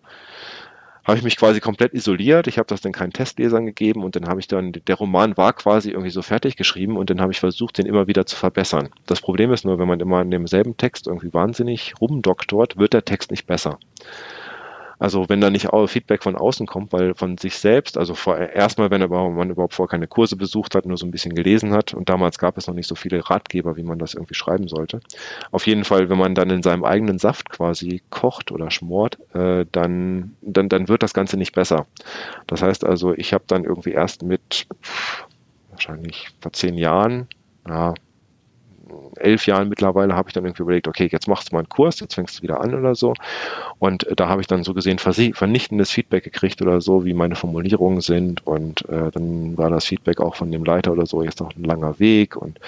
habe ich mich quasi komplett isoliert. Ich habe das dann keinen Testlesern gegeben und dann habe ich dann, der Roman war quasi irgendwie so fertig geschrieben und dann habe ich versucht, den immer wieder zu verbessern. Das Problem ist nur, wenn man immer in demselben Text irgendwie wahnsinnig rumdoktort, wird der Text nicht besser. Also wenn da nicht Feedback von außen kommt, weil von sich selbst, also erstmal, wenn man überhaupt vorher keine Kurse besucht hat, nur so ein bisschen gelesen hat und damals gab es noch nicht so viele Ratgeber, wie man das irgendwie schreiben sollte. Auf jeden Fall, wenn man dann in seinem eigenen Saft quasi kocht oder schmort, äh, dann, dann, dann wird das Ganze nicht besser. Das heißt also, ich habe dann irgendwie erst mit wahrscheinlich vor zehn Jahren, ja, elf Jahren mittlerweile habe ich dann irgendwie überlegt, okay, jetzt machst du mal einen Kurs, jetzt fängst du wieder an oder so. Und äh, da habe ich dann so gesehen vernichtendes Feedback gekriegt oder so, wie meine Formulierungen sind. Und äh, dann war das Feedback auch von dem Leiter oder so, jetzt noch ein langer Weg und,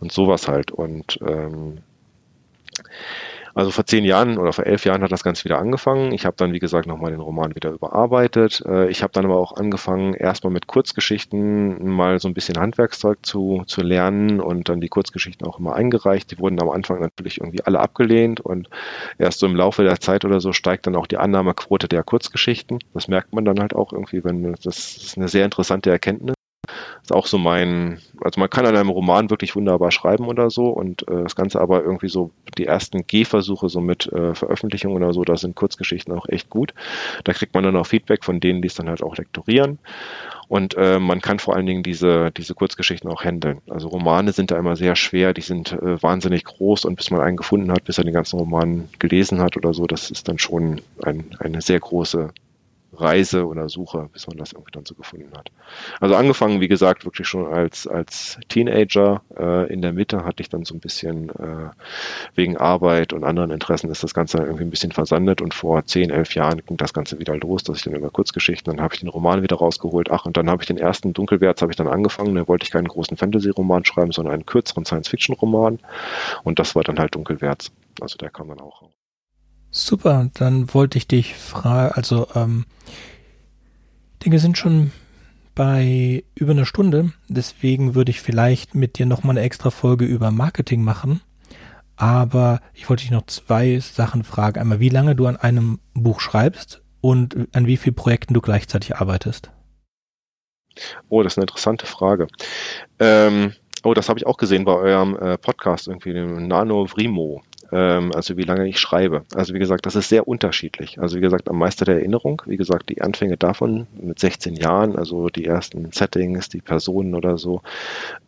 und sowas halt. Und ähm, also vor zehn Jahren oder vor elf Jahren hat das Ganze wieder angefangen. Ich habe dann, wie gesagt, nochmal den Roman wieder überarbeitet. Äh, ich habe dann aber auch angefangen, erstmal mit Kurzgeschichten mal so ein bisschen Handwerkszeug zu, zu lernen und dann die Kurzgeschichten auch immer eingereicht. Die wurden am Anfang natürlich irgendwie alle abgelehnt und erst so im Laufe der Zeit oder so steigt dann auch die Annahmequote der Kurzgeschichten. Das merkt man dann halt auch irgendwie, wenn das ist eine sehr interessante Erkenntnis ist auch so mein, also man kann an einem Roman wirklich wunderbar schreiben oder so und äh, das Ganze aber irgendwie so die ersten Gehversuche so mit äh, Veröffentlichungen oder so, da sind Kurzgeschichten auch echt gut. Da kriegt man dann auch Feedback von denen, die es dann halt auch lektorieren. Und äh, man kann vor allen Dingen diese, diese Kurzgeschichten auch handeln. Also Romane sind da immer sehr schwer, die sind äh, wahnsinnig groß und bis man einen gefunden hat, bis er den ganzen Roman gelesen hat oder so, das ist dann schon ein, eine sehr große Reise oder Suche, bis man das irgendwie dann so gefunden hat. Also angefangen, wie gesagt, wirklich schon als, als Teenager. Äh, in der Mitte hatte ich dann so ein bisschen äh, wegen Arbeit und anderen Interessen ist das Ganze irgendwie ein bisschen versandet und vor zehn, elf Jahren ging das Ganze wieder los, dass ich dann über Kurzgeschichten, dann habe ich den Roman wieder rausgeholt. Ach, und dann habe ich den ersten Dunkelwärts habe ich dann angefangen. Da wollte ich keinen großen Fantasy-Roman schreiben, sondern einen kürzeren Science-Fiction-Roman. Und das war dann halt Dunkelwärts. Also der kam dann auch raus. Super, dann wollte ich dich fragen, also ähm, Dinge sind schon bei über einer Stunde, deswegen würde ich vielleicht mit dir nochmal eine extra Folge über Marketing machen. Aber ich wollte dich noch zwei Sachen fragen. Einmal, wie lange du an einem Buch schreibst und an wie vielen Projekten du gleichzeitig arbeitest. Oh, das ist eine interessante Frage. Ähm, oh, das habe ich auch gesehen bei eurem äh, Podcast, irgendwie dem Nano Vrimo. Ähm, also wie lange ich schreibe. Also wie gesagt, das ist sehr unterschiedlich. Also wie gesagt, am Meister der Erinnerung, wie gesagt, die Anfänge davon mit 16 Jahren, also die ersten Settings, die Personen oder so.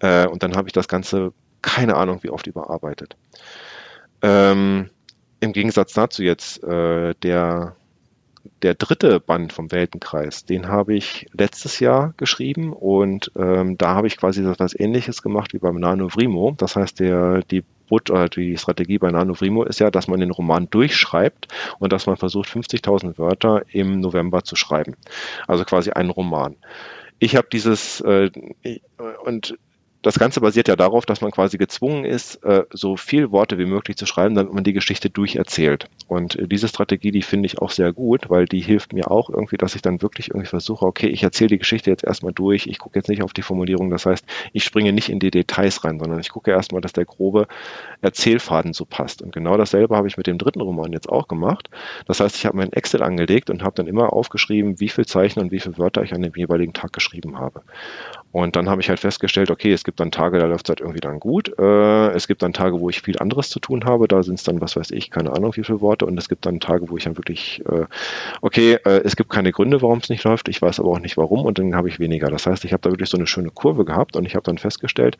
Äh, und dann habe ich das Ganze, keine Ahnung, wie oft überarbeitet. Ähm, Im Gegensatz dazu jetzt äh, der der dritte Band vom Weltenkreis, den habe ich letztes Jahr geschrieben und ähm, da habe ich quasi etwas Ähnliches gemacht wie beim Nano Vrimo. Das heißt, der, die But, äh, die Strategie bei Nano Vrimo ist ja, dass man den Roman durchschreibt und dass man versucht, 50.000 Wörter im November zu schreiben. Also quasi einen Roman. Ich habe dieses äh, und das Ganze basiert ja darauf, dass man quasi gezwungen ist, äh, so viel Worte wie möglich zu schreiben, damit man die Geschichte durcherzählt. Und äh, diese Strategie, die finde ich auch sehr gut, weil die hilft mir auch irgendwie, dass ich dann wirklich irgendwie versuche, okay, ich erzähle die Geschichte jetzt erstmal durch, ich gucke jetzt nicht auf die Formulierung, das heißt, ich springe nicht in die Details rein, sondern ich gucke erstmal, dass der grobe Erzählfaden so passt. Und genau dasselbe habe ich mit dem dritten Roman jetzt auch gemacht. Das heißt, ich habe mein Excel angelegt und habe dann immer aufgeschrieben, wie viel Zeichen und wie viele Wörter ich an dem jeweiligen Tag geschrieben habe. Und dann habe ich halt festgestellt, okay, es gibt dann Tage, da läuft es halt irgendwie dann gut. Äh, es gibt dann Tage, wo ich viel anderes zu tun habe. Da sind es dann, was weiß ich, keine Ahnung, wie viele Worte. Und es gibt dann Tage, wo ich dann wirklich, äh, okay, äh, es gibt keine Gründe, warum es nicht läuft. Ich weiß aber auch nicht warum. Und dann habe ich weniger. Das heißt, ich habe da wirklich so eine schöne Kurve gehabt und ich habe dann festgestellt,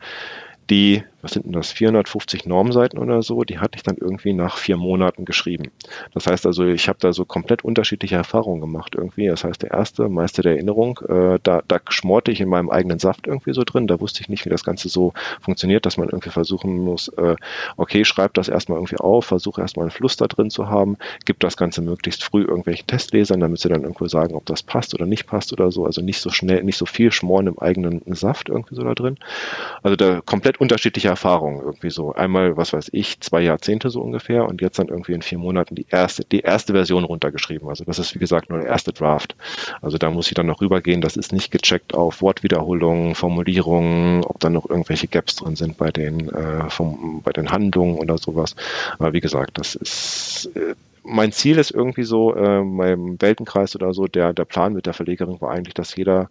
die, was sind denn das, 450 Normseiten oder so, die hatte ich dann irgendwie nach vier Monaten geschrieben. Das heißt also, ich habe da so komplett unterschiedliche Erfahrungen gemacht irgendwie. Das heißt, der erste, Meister der Erinnerung, äh, da, da schmorte ich in meinem eigenen Saft irgendwie so drin. Da wusste ich nicht, wie das Ganze so funktioniert, dass man irgendwie versuchen muss, äh, okay, schreib das erstmal irgendwie auf, versuche erstmal einen Fluss da drin zu haben, gib das Ganze möglichst früh irgendwelchen Testlesern, damit sie dann irgendwo sagen, ob das passt oder nicht passt oder so. Also nicht so schnell, nicht so viel schmoren im eigenen Saft irgendwie so da drin. Also da komplett unterschiedliche Erfahrungen irgendwie so. Einmal, was weiß ich, zwei Jahrzehnte so ungefähr und jetzt dann irgendwie in vier Monaten die erste, die erste Version runtergeschrieben. Also das ist wie gesagt nur der erste Draft. Also da muss ich dann noch rübergehen. Das ist nicht gecheckt auf Wortwiederholungen, Formulierungen, ob da noch irgendwelche Gaps drin sind bei den, äh, vom, bei den Handlungen oder sowas. Aber wie gesagt, das ist, äh, mein Ziel ist irgendwie so, äh, beim Weltenkreis oder so, der, der Plan mit der Verlegerin war eigentlich, dass jeder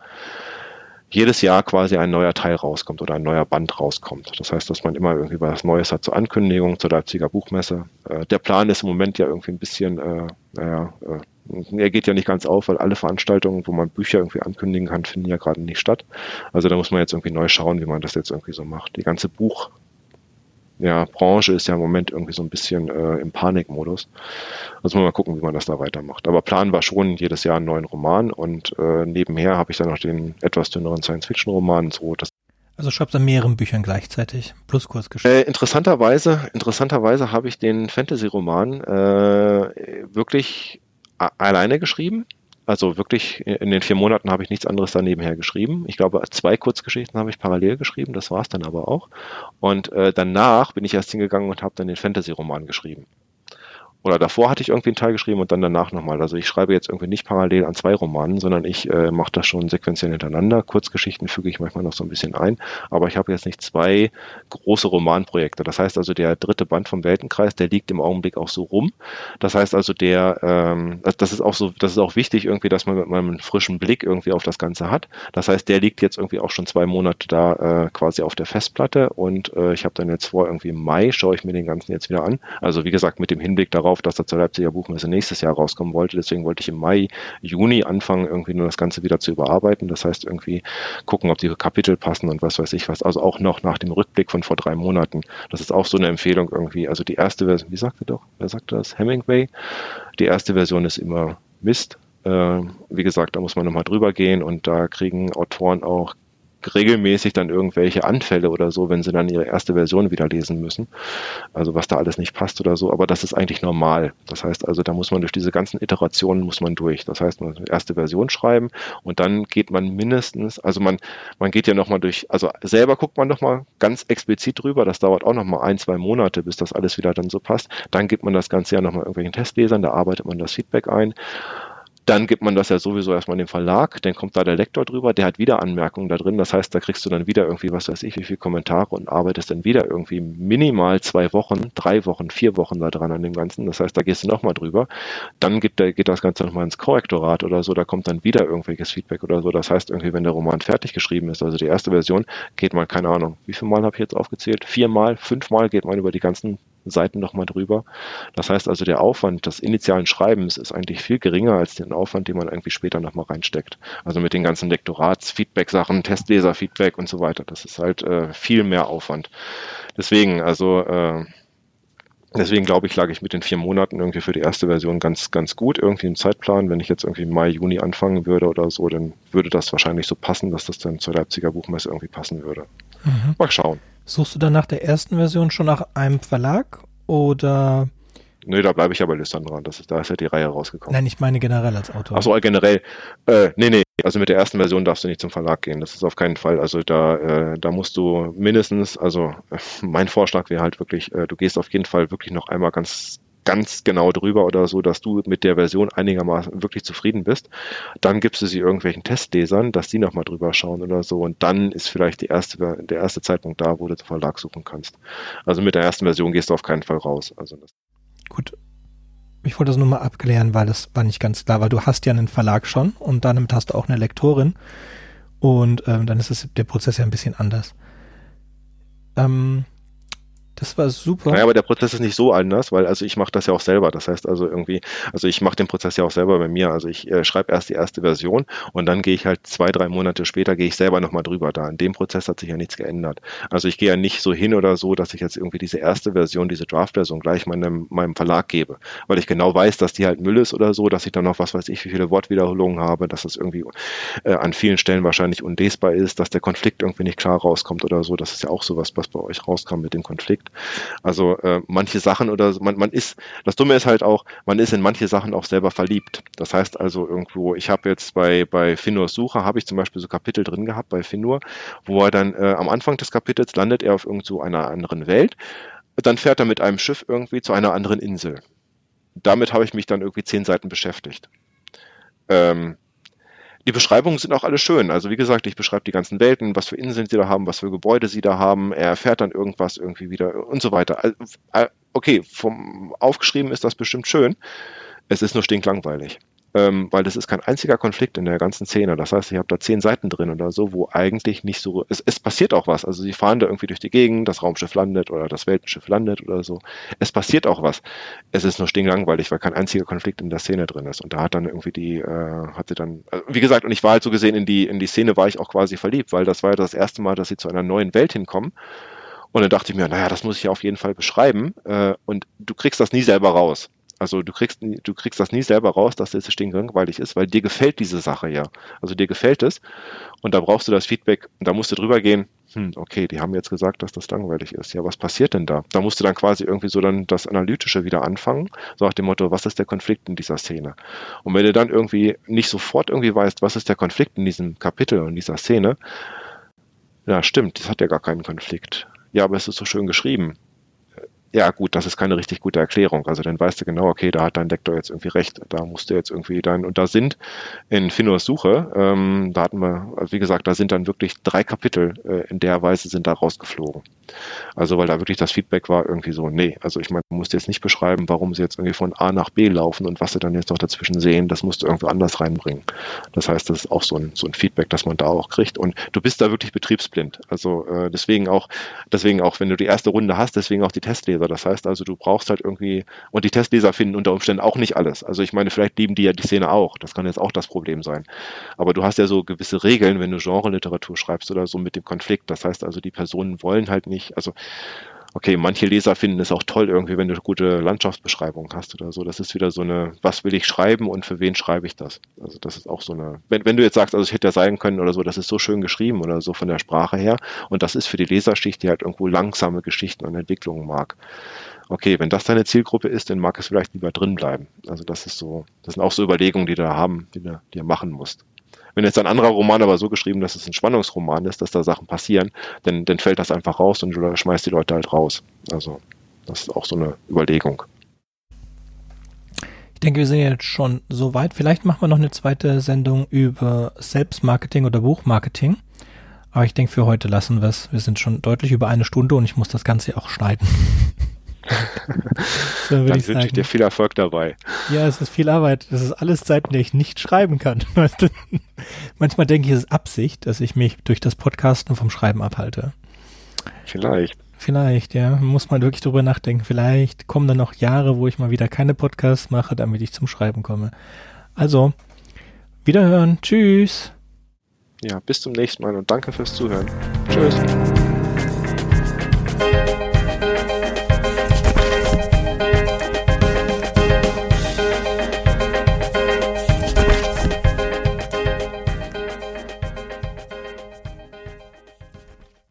jedes Jahr quasi ein neuer Teil rauskommt oder ein neuer Band rauskommt. Das heißt, dass man immer irgendwie was Neues hat zur Ankündigung, zur Leipziger Buchmesse. Äh, der Plan ist im Moment ja irgendwie ein bisschen, äh, naja, äh, er geht ja nicht ganz auf, weil alle Veranstaltungen, wo man Bücher irgendwie ankündigen kann, finden ja gerade nicht statt. Also da muss man jetzt irgendwie neu schauen, wie man das jetzt irgendwie so macht. Die ganze Buch, ja, Branche ist ja im Moment irgendwie so ein bisschen äh, im Panikmodus. Also mal gucken, wie man das da weitermacht. Aber Plan war schon jedes Jahr einen neuen Roman und äh, nebenher habe ich dann noch den etwas dünneren Science-Fiction-Roman. So, das also schreibst du an mehreren Büchern gleichzeitig, plus Kurzgeschichten. Äh, interessanterweise, interessanterweise habe ich den Fantasy-Roman äh, wirklich alleine geschrieben. Also wirklich in den vier Monaten habe ich nichts anderes daneben her geschrieben. Ich glaube, zwei Kurzgeschichten habe ich parallel geschrieben, das war es dann aber auch. Und äh, danach bin ich erst hingegangen und habe dann den Fantasy-Roman geschrieben oder davor hatte ich irgendwie einen Teil geschrieben und dann danach nochmal. Also ich schreibe jetzt irgendwie nicht parallel an zwei Romanen, sondern ich äh, mache das schon sequenziell hintereinander. Kurzgeschichten füge ich manchmal noch so ein bisschen ein, aber ich habe jetzt nicht zwei große Romanprojekte. Das heißt also, der dritte Band vom Weltenkreis, der liegt im Augenblick auch so rum. Das heißt also, der, ähm, das ist auch so, das ist auch wichtig irgendwie, dass man mit meinem frischen Blick irgendwie auf das Ganze hat. Das heißt, der liegt jetzt irgendwie auch schon zwei Monate da äh, quasi auf der Festplatte und äh, ich habe dann jetzt vor, irgendwie im Mai schaue ich mir den ganzen jetzt wieder an. Also wie gesagt, mit dem Hinblick darauf, darauf, dass er zur Leipziger Buchmesse nächstes Jahr rauskommen wollte. Deswegen wollte ich im Mai, Juni anfangen, irgendwie nur das Ganze wieder zu überarbeiten. Das heißt, irgendwie gucken, ob die Kapitel passen und was weiß ich was. Also auch noch nach dem Rückblick von vor drei Monaten. Das ist auch so eine Empfehlung irgendwie. Also die erste Version, wie sagte doch, wer sagte das? Hemingway. Die erste Version ist immer Mist. Äh, wie gesagt, da muss man nochmal drüber gehen und da kriegen Autoren auch regelmäßig dann irgendwelche Anfälle oder so, wenn sie dann ihre erste Version wieder lesen müssen. Also was da alles nicht passt oder so, aber das ist eigentlich normal. Das heißt also, da muss man durch diese ganzen Iterationen muss man durch. Das heißt, man erste Version schreiben und dann geht man mindestens, also man, man geht ja nochmal durch, also selber guckt man nochmal ganz explizit drüber, das dauert auch nochmal ein, zwei Monate, bis das alles wieder dann so passt. Dann gibt man das Ganze ja nochmal irgendwelchen Testlesern, da arbeitet man das Feedback ein Dann gibt man das ja sowieso erstmal den Verlag, dann kommt da der Lektor drüber, der hat wieder Anmerkungen da drin. Das heißt, da kriegst du dann wieder irgendwie, was weiß ich, wie viele Kommentare und arbeitest dann wieder irgendwie minimal zwei Wochen, drei Wochen, vier Wochen da dran an dem Ganzen. Das heißt, da gehst du nochmal drüber. Dann geht, geht das Ganze nochmal ins Korrektorat oder so, da kommt dann wieder irgendwelches Feedback oder so. Das heißt, irgendwie, wenn der Roman fertig geschrieben ist, also die erste Version, geht man, keine Ahnung, wie viele Mal habe ich jetzt aufgezählt? Viermal, fünfmal geht man über die ganzen Seiten nochmal drüber. Das heißt also, der Aufwand des initialen Schreibens ist eigentlich viel geringer als den Aufwand, den man irgendwie später nochmal reinsteckt. Also mit den ganzen Lektorats-Feedback-Sachen, Testleser-Feedback und so weiter. Das ist halt äh, viel mehr Aufwand. Deswegen, also äh, Deswegen glaube ich, lag ich mit den vier Monaten irgendwie für die erste Version ganz, ganz gut irgendwie im Zeitplan. Wenn ich jetzt irgendwie Mai, Juni anfangen würde oder so, dann würde das wahrscheinlich so passen, dass das dann zur Leipziger Buchmesse irgendwie passen würde. Mhm. Mal schauen. Suchst du dann nach der ersten Version schon nach einem Verlag oder? Nee, da bleibe ich ja bei Lysandra. Das ist, da ist ja die Reihe rausgekommen. Nein, ich meine generell als Autor. Achso, generell. Äh, nee, nee. Also mit der ersten Version darfst du nicht zum Verlag gehen. Das ist auf keinen Fall. Also da, äh, da musst du mindestens, also äh, mein Vorschlag wäre halt wirklich, äh, du gehst auf jeden Fall wirklich noch einmal ganz ganz genau drüber oder so, dass du mit der Version einigermaßen wirklich zufrieden bist. Dann gibst du sie irgendwelchen Testlesern, dass die nochmal drüber schauen oder so. Und dann ist vielleicht erste, der erste Zeitpunkt da, wo du den Verlag suchen kannst. Also mit der ersten Version gehst du auf keinen Fall raus. Also Gut. Ich wollte das nur mal abklären, weil das war nicht ganz klar, weil du hast ja einen Verlag schon und dann hast du auch eine Lektorin und ähm, dann ist es, der Prozess ja ein bisschen anders. Ähm, das war super. Naja, aber der Prozess ist nicht so anders, weil also ich mache das ja auch selber. Das heißt also irgendwie, also ich mache den Prozess ja auch selber bei mir. Also ich äh, schreibe erst die erste Version und dann gehe ich halt zwei, drei Monate später gehe ich selber nochmal drüber da. In dem Prozess hat sich ja nichts geändert. Also ich gehe ja nicht so hin oder so, dass ich jetzt irgendwie diese erste Version, diese Draft-Version gleich meinem, meinem Verlag gebe, weil ich genau weiß, dass die halt Müll ist oder so, dass ich dann noch was weiß ich, wie viele Wortwiederholungen habe, dass das irgendwie äh, an vielen Stellen wahrscheinlich unlesbar ist, dass der Konflikt irgendwie nicht klar rauskommt oder so. Das ist ja auch sowas, was bei euch rauskam mit dem Konflikt. Also äh, manche Sachen oder man, man ist, das Dumme ist halt auch, man ist in manche Sachen auch selber verliebt. Das heißt also irgendwo, ich habe jetzt bei, bei Finurs Suche, habe ich zum Beispiel so Kapitel drin gehabt bei Finur, wo er dann äh, am Anfang des Kapitels landet er auf irgend einer anderen Welt, dann fährt er mit einem Schiff irgendwie zu einer anderen Insel. Damit habe ich mich dann irgendwie zehn Seiten beschäftigt. Ähm, die Beschreibungen sind auch alle schön. Also wie gesagt, ich beschreibe die ganzen Welten, was für Inseln sie da haben, was für Gebäude sie da haben. Er erfährt dann irgendwas irgendwie wieder und so weiter. Äh, okay, vom aufgeschrieben ist das bestimmt schön. Es ist nur stinklangweilig ähm, weil das ist kein einziger Konflikt in der ganzen Szene. Das heißt, ich habe da zehn Seiten drin oder so, wo eigentlich nicht so, es, es passiert auch was. Also sie fahren da irgendwie durch die Gegend, das Raumschiff landet oder das Weltenschiff landet oder so. Es passiert auch was. Es ist nur stinklangweilig, weil kein einziger Konflikt in der Szene drin ist. Und da hat dann irgendwie die, äh, hat sie dann, also wie gesagt, und ich war halt so gesehen in die, in die Szene war ich auch quasi verliebt, weil das war ja das erste Mal, dass sie zu einer neuen Welt hinkommen. Und dann dachte ich mir, naja, das muss ich ja auf jeden Fall beschreiben. Äh, und du kriegst das nie selber raus. Also du kriegst, du kriegst das nie selber raus, dass das stinklangweilig ist, weil dir gefällt diese Sache ja. Also dir gefällt es und da brauchst du das Feedback da musst du drüber gehen, hm, okay, die haben jetzt gesagt, dass das langweilig ist. Ja, was passiert denn da? Da musst du dann quasi irgendwie so dann das Analytische wieder anfangen, so nach dem Motto, was ist der Konflikt in dieser Szene? Und wenn du dann irgendwie nicht sofort irgendwie weißt, was ist der Konflikt in diesem Kapitel und dieser Szene, ja, stimmt, das hat ja gar keinen Konflikt. Ja, aber es ist so schön geschrieben ja gut, das ist keine richtig gute Erklärung. Also dann weißt du genau, okay, da hat dein Lektor jetzt irgendwie recht, da musst du jetzt irgendwie dein, und da sind in Finnurs Suche, ähm, da hatten wir, also wie gesagt, da sind dann wirklich drei Kapitel äh, in der Weise sind da rausgeflogen. Also weil da wirklich das Feedback war irgendwie so, nee, also ich meine, du musst jetzt nicht beschreiben, warum sie jetzt irgendwie von A nach B laufen und was sie dann jetzt noch dazwischen sehen, das musst du irgendwie anders reinbringen. Das heißt, das ist auch so ein, so ein Feedback, das man da auch kriegt und du bist da wirklich betriebsblind. Also äh, deswegen auch, deswegen auch, wenn du die erste Runde hast, deswegen auch die Testleser. Das heißt also, du brauchst halt irgendwie, und die Testleser finden unter Umständen auch nicht alles. Also ich meine, vielleicht lieben die ja die Szene auch. Das kann jetzt auch das Problem sein. Aber du hast ja so gewisse Regeln, wenn du Genre-Literatur schreibst oder so mit dem Konflikt. Das heißt also, die Personen wollen halt nicht nicht, also okay, manche Leser finden es auch toll irgendwie, wenn du gute Landschaftsbeschreibung hast oder so. Das ist wieder so eine, was will ich schreiben und für wen schreibe ich das? Also das ist auch so eine, wenn, wenn du jetzt sagst, also ich hätte ja sein können oder so, das ist so schön geschrieben oder so von der Sprache her und das ist für die Leserschicht, die halt irgendwo langsame Geschichten und Entwicklungen mag. Okay, wenn das deine Zielgruppe ist, dann mag es vielleicht lieber drin bleiben. Also das ist so, das sind auch so Überlegungen, die du da haben, die du dir machen musst. Wenn jetzt ein anderer Roman aber so geschrieben, dass es ein Spannungsroman ist, dass da Sachen passieren, dann, dann fällt das einfach raus und du schmeißt die Leute halt raus. Also das ist auch so eine Überlegung. Ich denke, wir sind jetzt schon so weit. Vielleicht machen wir noch eine zweite Sendung über Selbstmarketing oder Buchmarketing. Aber ich denke, für heute lassen wir es. Wir sind schon deutlich über eine Stunde und ich muss das Ganze auch schneiden. so, Dann wünsche ich dir viel Erfolg dabei. Ja, es ist viel Arbeit. Das ist alles Zeit, in der ich nicht schreiben kann. Manchmal denke ich, es ist Absicht, dass ich mich durch das Podcasten vom Schreiben abhalte. Vielleicht. Vielleicht, ja. Muss man wirklich drüber nachdenken. Vielleicht kommen dann noch Jahre, wo ich mal wieder keine Podcasts mache, damit ich zum Schreiben komme. Also, wiederhören. Tschüss. Ja, bis zum nächsten Mal und danke fürs Zuhören. Tschüss.